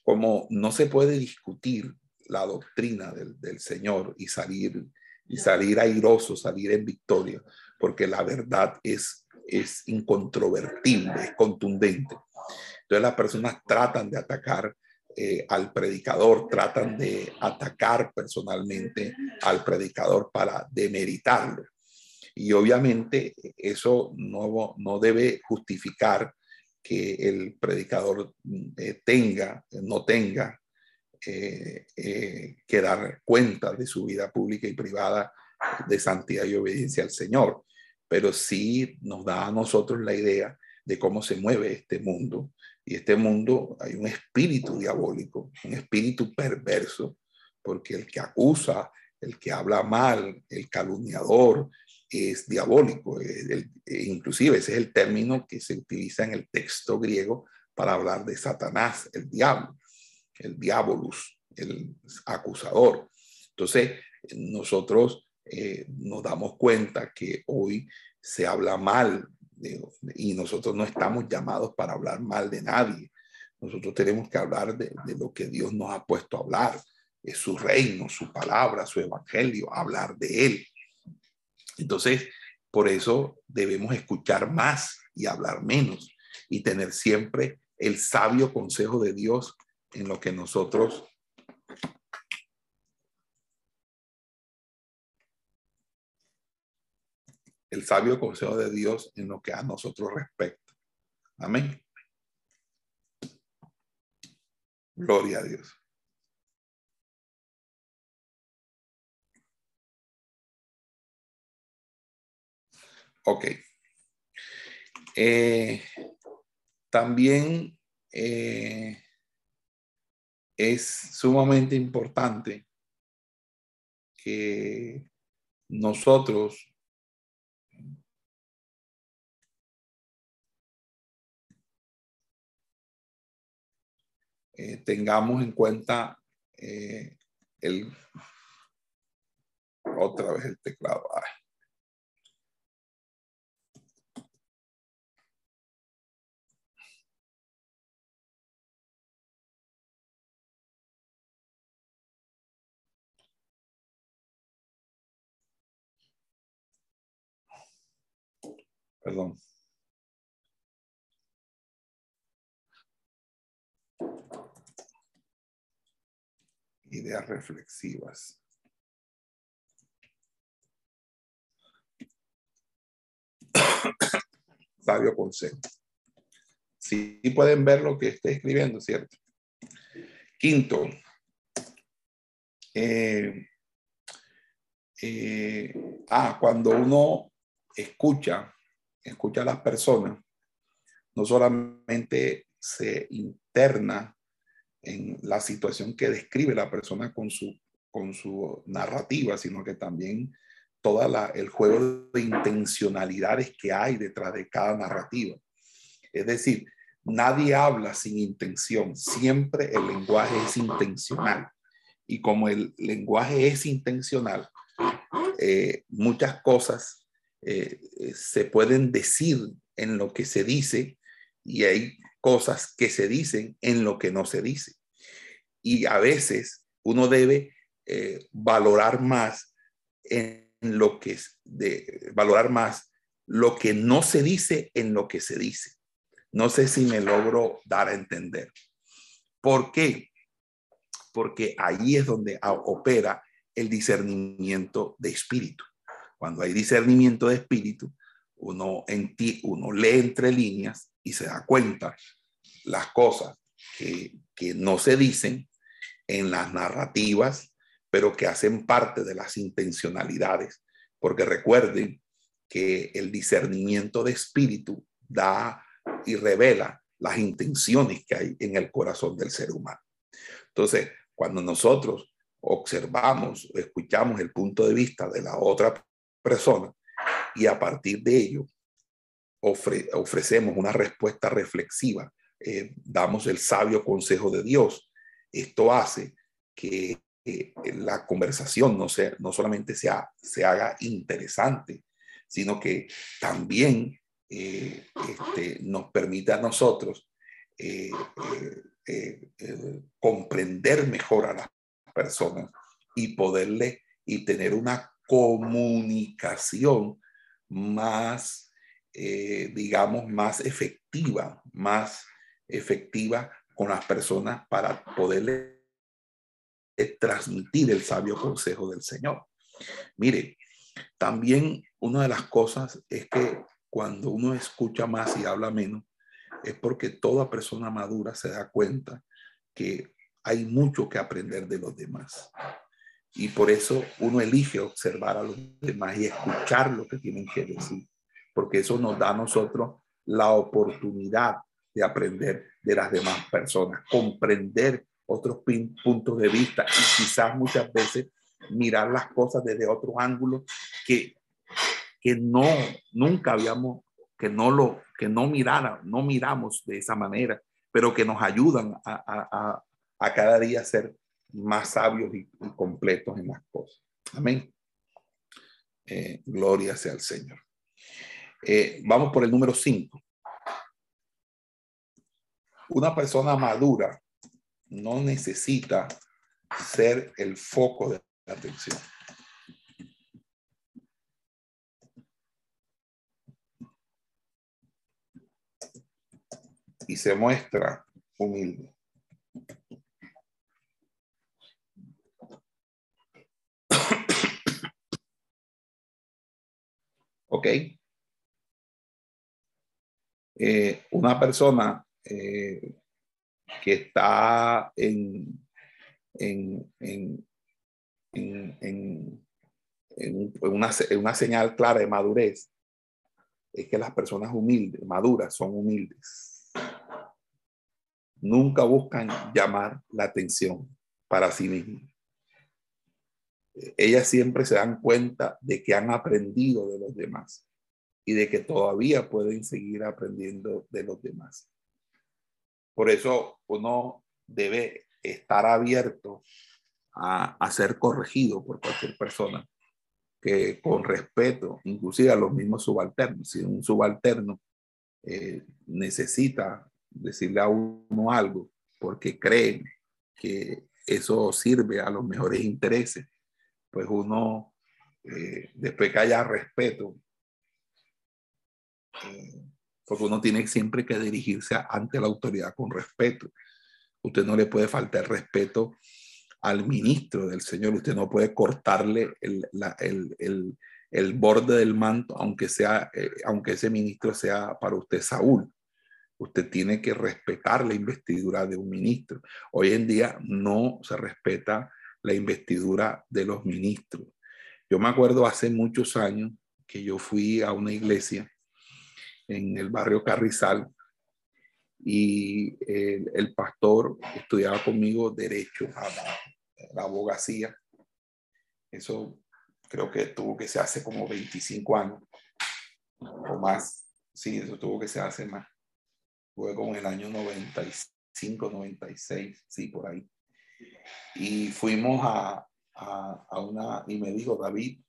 Como no se puede discutir la doctrina del, del Señor y salir, y salir airoso, salir en victoria, porque la verdad es es incontrovertible, es contundente. Entonces las personas tratan de atacar eh, al predicador, tratan de atacar personalmente al predicador para demeritarlo. Y obviamente eso no, no debe justificar que el predicador eh, tenga, no tenga eh, que dar cuenta de su vida pública y privada de santidad y obediencia al Señor pero sí nos da a nosotros la idea de cómo se mueve este mundo. Y este mundo hay un espíritu diabólico, un espíritu perverso, porque el que acusa, el que habla mal, el calumniador, es diabólico. E inclusive ese es el término que se utiliza en el texto griego para hablar de Satanás, el diablo, el diabolus, el acusador. Entonces, nosotros eh, nos damos cuenta que hoy se habla mal y nosotros no estamos llamados para hablar mal de nadie. Nosotros tenemos que hablar de, lo que Dios nos ha puesto a hablar, es su reino, su palabra, su evangelio, hablar de él. Entonces, por eso debemos escuchar más y hablar menos y tener siempre el sabio consejo de Dios en lo que nosotros el sabio consejo de Dios en lo que a nosotros respecta. Amén. Gloria a Dios. Ok. Eh, también eh, es sumamente importante que nosotros eh, tengamos en cuenta el otra vez el teclado. Perdón. Ideas reflexivas. [coughs] Sabio consejo. Sí pueden ver lo que estoy escribiendo, ¿cierto? Quinto, eh, eh, ah, cuando uno escucha escucha a las personas, no solamente se interna en la situación que describe la persona con su, con su narrativa, sino que también todo el juego de intencionalidades que hay detrás de cada narrativa. Es decir, nadie habla sin intención, siempre el lenguaje es intencional. Y como el lenguaje es intencional, eh, muchas cosas eh, eh, se pueden decir en lo que se dice y hay cosas que se dicen en lo que no se dice. Y a veces uno debe eh, valorar más en lo que de valorar más lo que no se dice en lo que se dice. No sé si me logro dar a entender. ¿Por qué? Porque ahí es donde opera el discernimiento de espíritu. Cuando hay discernimiento de espíritu, uno, en ti, uno lee entre líneas y se da cuenta las cosas que, que no se dicen en las narrativas, pero que hacen parte de las intencionalidades. Porque recuerden que el discernimiento de espíritu da y revela las intenciones que hay en el corazón del ser humano. Entonces, cuando nosotros observamos, escuchamos el punto de vista de la otra persona y a partir de ello ofrecemos una respuesta reflexiva, eh, damos el sabio consejo de Dios. Esto hace que la conversación no, sea, no solamente sea, se haga interesante, sino que también eh, este, nos permita a nosotros eh, comprender mejor a las personas y poderle y tener una comunicación más, eh, digamos, más efectiva, más efectiva con las personas para poderle transmitir el sabio consejo del Señor. Mire, también una de las cosas es que cuando uno escucha más y habla menos, es porque toda persona madura se da cuenta que hay mucho que aprender de los demás. Y por eso uno elige observar a los demás y escuchar lo que tienen que decir, porque eso nos da a nosotros la oportunidad de aprender de las demás personas, comprender otros puntos de vista y quizás muchas veces mirar las cosas desde otro ángulo que, que no, nunca habíamos, que no lo, que no mirara, no miramos de esa manera, pero que nos ayudan a, a, a, a cada día ser más sabios y, completos en las cosas. Amén. Eh, gloria sea al Señor. Eh, vamos por el número 5. Una persona madura no necesita ser el foco de la atención. Y se muestra humilde. [coughs] ¿Ok? Eh, una persona eh, que está en, en, en, en, una, una señal clara de madurez es que las personas humildes, maduras, son humildes. Nunca buscan llamar la atención para sí mismas. Ellas siempre se dan cuenta de que han aprendido de los demás y de que todavía pueden seguir aprendiendo de los demás. Por eso uno debe estar abierto a, ser corregido por cualquier persona que con respeto, inclusive a los mismos subalternos, si un subalterno eh, necesita decirle a uno algo porque cree que eso sirve a los mejores intereses, pues uno, eh, después que haya respeto, eh, porque uno tiene siempre que dirigirse ante la autoridad con respeto. Usted no le puede faltar respeto al ministro del Señor. Usted no puede cortarle el, el, el, borde del manto, aunque, sea, eh, aunque ese ministro sea para usted Saúl. Usted tiene que respetar la investidura de un ministro. Hoy en día no se respeta la investidura de los ministros. Yo me acuerdo hace muchos años que yo fui a una iglesia en el barrio Carrizal y el, pastor estudiaba conmigo derecho a la, abogacía. Eso creo que tuvo que ser hace como 25 años o más. Sí, eso tuvo que ser hace más. Fue como el año 95, 96, sí, por ahí. Y fuimos a, a, a una, y me dijo, David,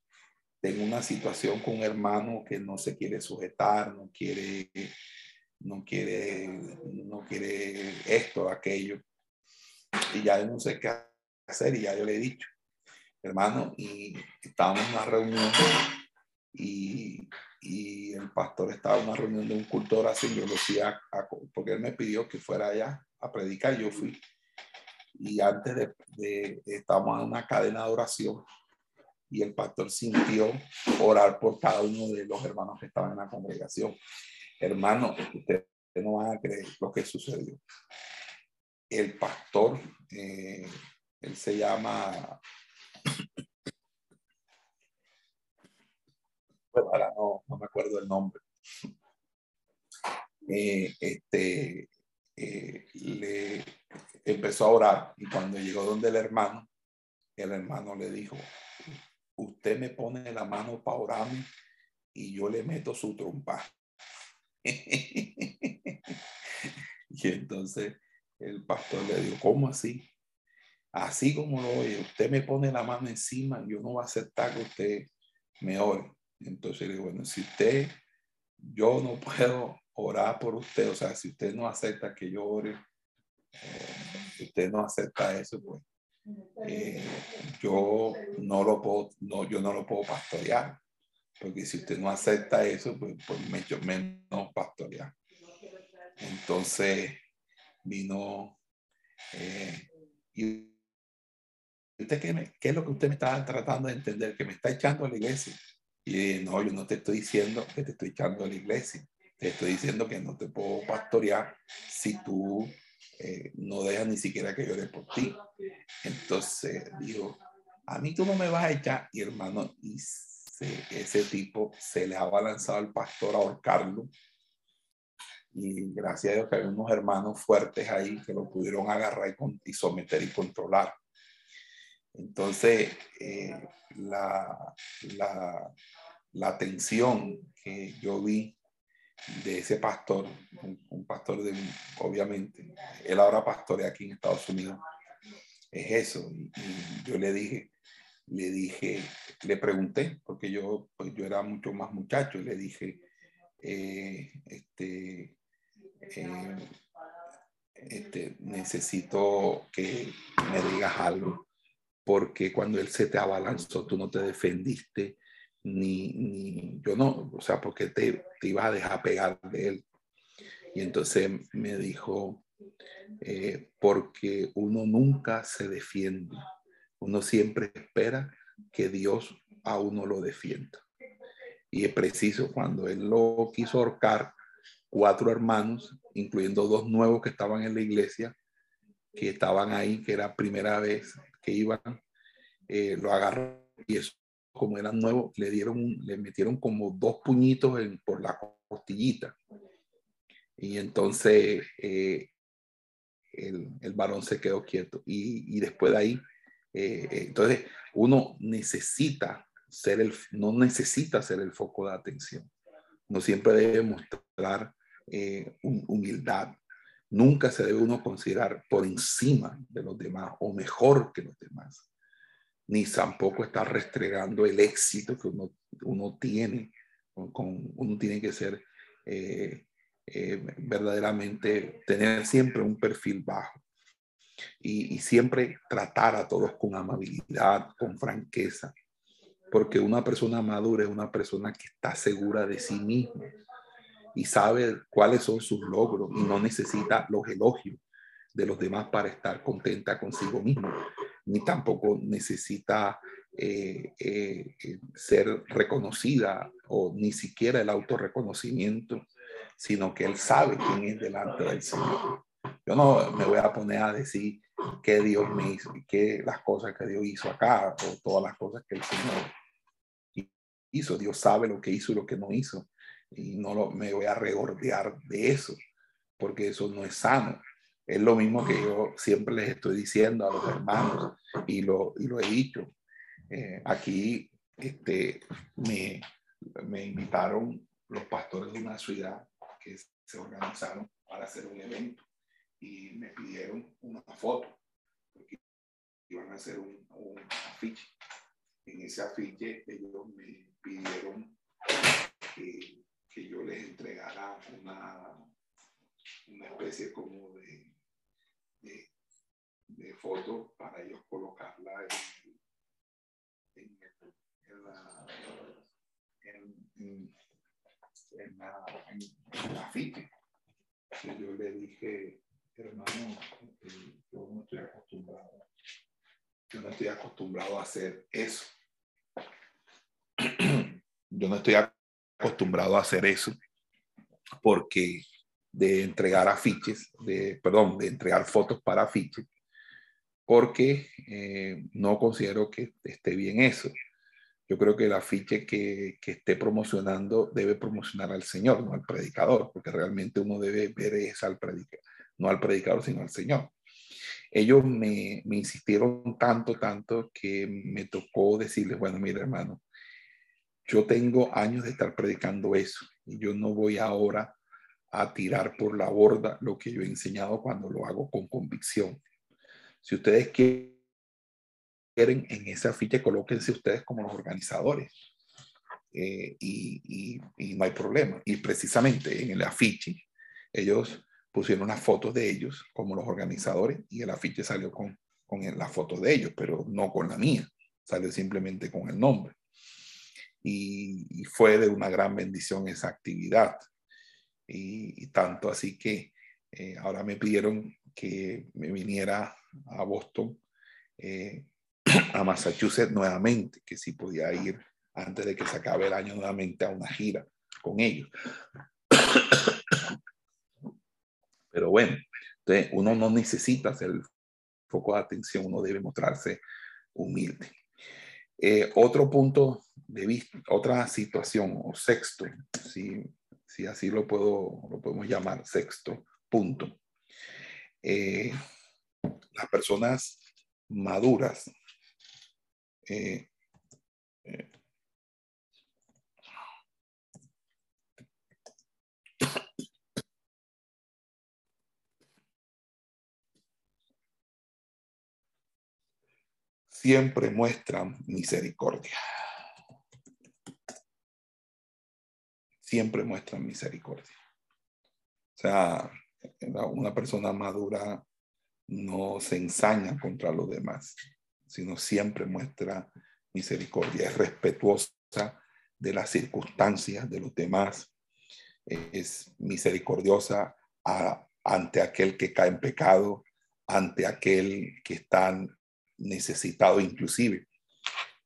tengo una situación con un hermano que no se quiere sujetar, no quiere, no quiere, no quiere esto, aquello. Y ya no sé qué hacer y ya yo le he dicho, hermano, y estábamos en una reunión y, y el pastor estaba en una reunión de un cultor así, yo lo fui a, porque él me pidió que fuera allá a predicar, yo fui. Y antes de, de estábamos en una cadena de oración y el pastor sintió orar por cada uno de los hermanos que estaban en la congregación. Hermano, ustedes no van a creer lo que sucedió. El pastor, eh, él se llama, no, no me acuerdo el nombre. Eh, este, eh, le empezó a orar y cuando llegó donde el hermano, el hermano le dijo, usted me pone la mano para orarme y yo le meto su trompa. [laughs] y entonces el pastor le dijo, ¿cómo así? Así como lo oye, usted me pone la mano encima, yo no voy a aceptar que usted me ore. Entonces le digo, bueno, si usted, yo no puedo orar por usted, o sea, si usted no acepta que yo ore, eh, usted no acepta eso, pues eh, yo no lo puedo, no, yo no lo puedo pastorear, porque si usted no acepta eso, pues, pues mucho menos pastorear. Entonces vino eh, y usted qué, qué, es lo que usted me está tratando de entender, que me está echando a la iglesia. Y no, yo no te estoy diciendo que te estoy echando a la iglesia. Te estoy diciendo que no te puedo pastorear si tú eh, no deja ni siquiera que llore por ti. Entonces dijo, a mí tú no me vas a echar. Y hermano, y ese tipo se le ha balanzado al pastor ahorcarlo. Y gracias a Dios que hay unos hermanos fuertes ahí que lo pudieron agarrar y, someter y controlar. Entonces, eh, la, la tensión que yo vi de ese pastor, un, pastor de, obviamente, él ahora pastorea aquí en Estados Unidos, es eso. Y, yo le dije, le dije, le pregunté, porque yo, pues yo era mucho más muchacho, le dije, eh, este, eh, este, necesito que me digas algo, porque cuando él se te abalanzó, tú no te defendiste, ni, ni yo no, o sea, porque te, te ibas a dejar pegar de él. Y entonces me dijo, eh, porque uno nunca se defiende, uno siempre espera que Dios a uno lo defienda. Y es preciso cuando él lo quiso ahorcar, cuatro hermanos, incluyendo dos nuevos que estaban en la iglesia, que estaban ahí, que era primera vez que iban, eh, lo agarraron y eso, como eran nuevos, le dieron, le metieron como dos puñitos en, por la costillita. Y entonces eh, el, el, varón se quedó quieto. Y, y después de ahí, eh, entonces uno necesita ser el, no necesita ser el foco de atención. No siempre debe mostrar eh, humildad. Nunca se debe uno considerar por encima de los demás o mejor que los demás. Ni tampoco estar restregando el éxito que uno, tiene. Con, uno tiene que ser eh, eh, verdaderamente, tener siempre un perfil bajo. Y, y, siempre tratar a todos con amabilidad, con franqueza, porque una persona madura es una persona que está segura de sí misma y sabe cuáles son sus logros y no necesita los elogios de los demás para estar contenta consigo misma, ni tampoco necesita eh, eh, ser reconocida o ni siquiera el autorreconocimiento, sino que él sabe quién es delante del Señor. Yo no me voy a poner a decir qué Dios me hizo y qué las cosas que Dios hizo acá o todas las cosas que el Señor hizo. Dios sabe lo que hizo y lo que no hizo. Y no me voy a regordear de eso, porque eso no es sano. Es lo mismo que yo siempre les estoy diciendo a los hermanos y lo, y lo he dicho. Eh, aquí este, me, me invitaron los pastores de una ciudad que se organizaron para hacer un evento y me pidieron una foto porque iban a hacer un, un afiche. En ese afiche ellos me pidieron que, que yo les entregara una, una especie como de, de, de, foto para ellos colocarla en, en, en la, en, en, la, la yo le dije, hermano, eh, yo no estoy acostumbrado, yo no estoy acostumbrado a hacer eso. [clears throat] Yo no estoy acostumbrado a hacer eso porque de entregar afiches, de, perdón, de entregar fotos para afiches, porque eh, no considero que esté bien eso. Yo creo que el afiche que, que, esté promocionando debe promocionar al Señor, no al predicador, porque realmente uno debe ver eso al predicador, no al predicador, sino al Señor. Ellos me, me insistieron tanto, tanto que me tocó decirles, bueno, mira hermano, yo tengo años de estar predicando eso y yo no voy ahora a tirar por la borda lo que yo he enseñado cuando lo hago con convicción. Si ustedes quieren en ese afiche, colóquense ustedes como los organizadores. Eh, y, no hay problema. Y precisamente en el afiche, ellos pusieron las fotos de ellos como los organizadores y el afiche salió con, con las fotos de ellos, pero no con la mía. Salió simplemente con el nombre y, fue de una gran bendición esa actividad. Y, tanto así que eh, ahora me pidieron que me viniera a Boston, eh, [clears throat] a Massachusetts nuevamente, que si podía ir antes de que se acabe el año nuevamente a una gira con ellos. [clears throat] Pero bueno, entonces uno no necesita ser el foco de atención, uno debe mostrarse humilde. Eh, otro punto de vista, otra situación, o sexto, si, si así lo, puedo, lo podemos llamar, sexto punto. Eh, las personas maduras eh, eh, siempre muestran misericordia. Siempre muestran misericordia. O sea, una persona madura no se ensaña contra los demás, sino siempre muestra misericordia, es respetuosa de las circunstancias de los demás, es misericordiosa ante aquel que cae en pecado, ante aquel que está necesitado inclusive.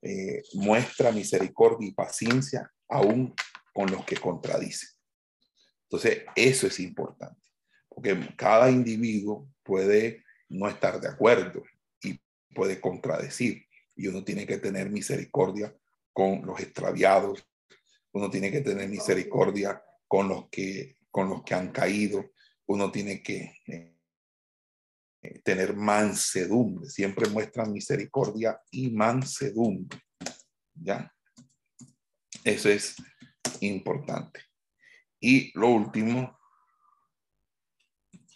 Eh, muestra misericordia y paciencia aún con los que contradicen. Entonces, eso es importante, porque cada individuo puede no estar de acuerdo y puede contradecir, y uno tiene que tener misericordia con los extraviados, uno tiene que tener misericordia con los que, con los que han caído, uno tiene que eh, tener mansedumbre, siempre muestran misericordia y mansedumbre. ¿Ya? Eso es importante. Y lo último,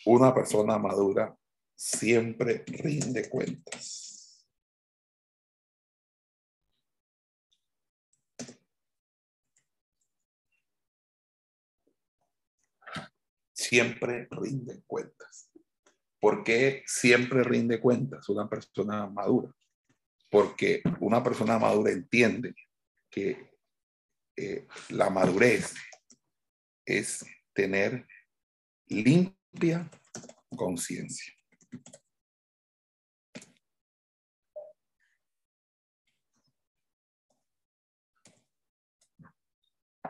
una persona madura siempre rinde cuentas. Siempre rinde cuentas. ¿Por qué siempre rinde cuentas una persona madura? Porque una persona madura entiende que eh, la madurez es tener limpia conciencia.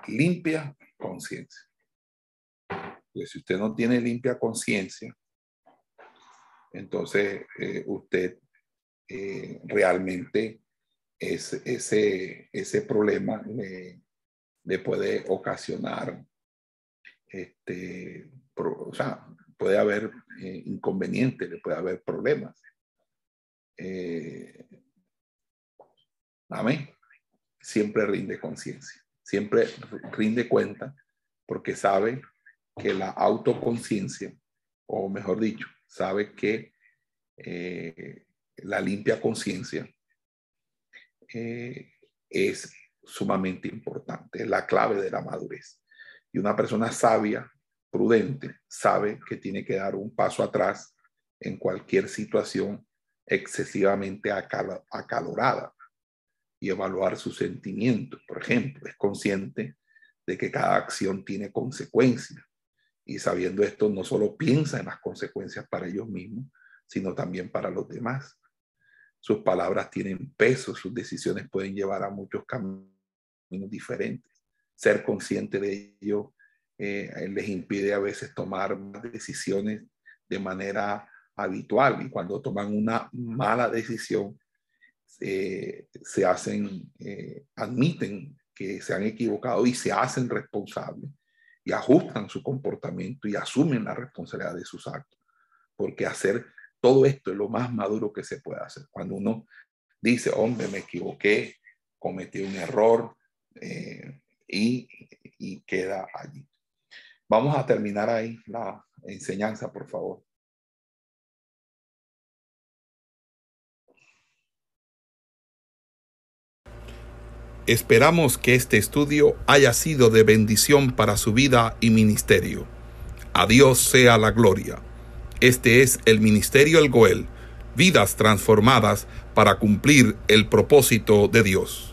Limpia conciencia. Pues si usted no tiene limpia conciencia, entonces eh, usted eh, realmente es, ese, ese problema le, le puede ocasionar, este, o sea, puede haber eh, inconvenientes, le puede haber problemas. Eh, amén. Siempre rinde conciencia, siempre rinde cuenta porque sabe que la autoconciencia, o mejor dicho, sabe que eh, la limpia conciencia es sumamente importante, la clave de la madurez. Y una persona sabia, prudente, sabe que tiene que dar un paso atrás en cualquier situación excesivamente acalorada y evaluar sus sentimientos. Por ejemplo, es consciente de que cada acción tiene consecuencias y sabiendo esto no solo piensa en las consecuencias para ellos mismos, sino también para los demás. Sus palabras tienen peso, sus decisiones pueden llevar a muchos caminos diferentes. Ser consciente de ello eh, les impide a veces tomar decisiones de manera habitual y cuando toman una mala decisión eh, se hacen, eh, admiten que se han equivocado y se hacen responsables y ajustan su comportamiento y asumen la responsabilidad de sus actos. Porque hacer todo esto es lo más maduro que se puede hacer. Cuando uno dice, hombre, me equivoqué, cometí un error, eh, y, y queda allí. Vamos a terminar ahí la enseñanza, por favor. Esperamos que este estudio haya sido de bendición para su vida y ministerio. A Dios sea la gloria. Este es el Ministerio El Goel, vidas transformadas para cumplir el propósito de Dios.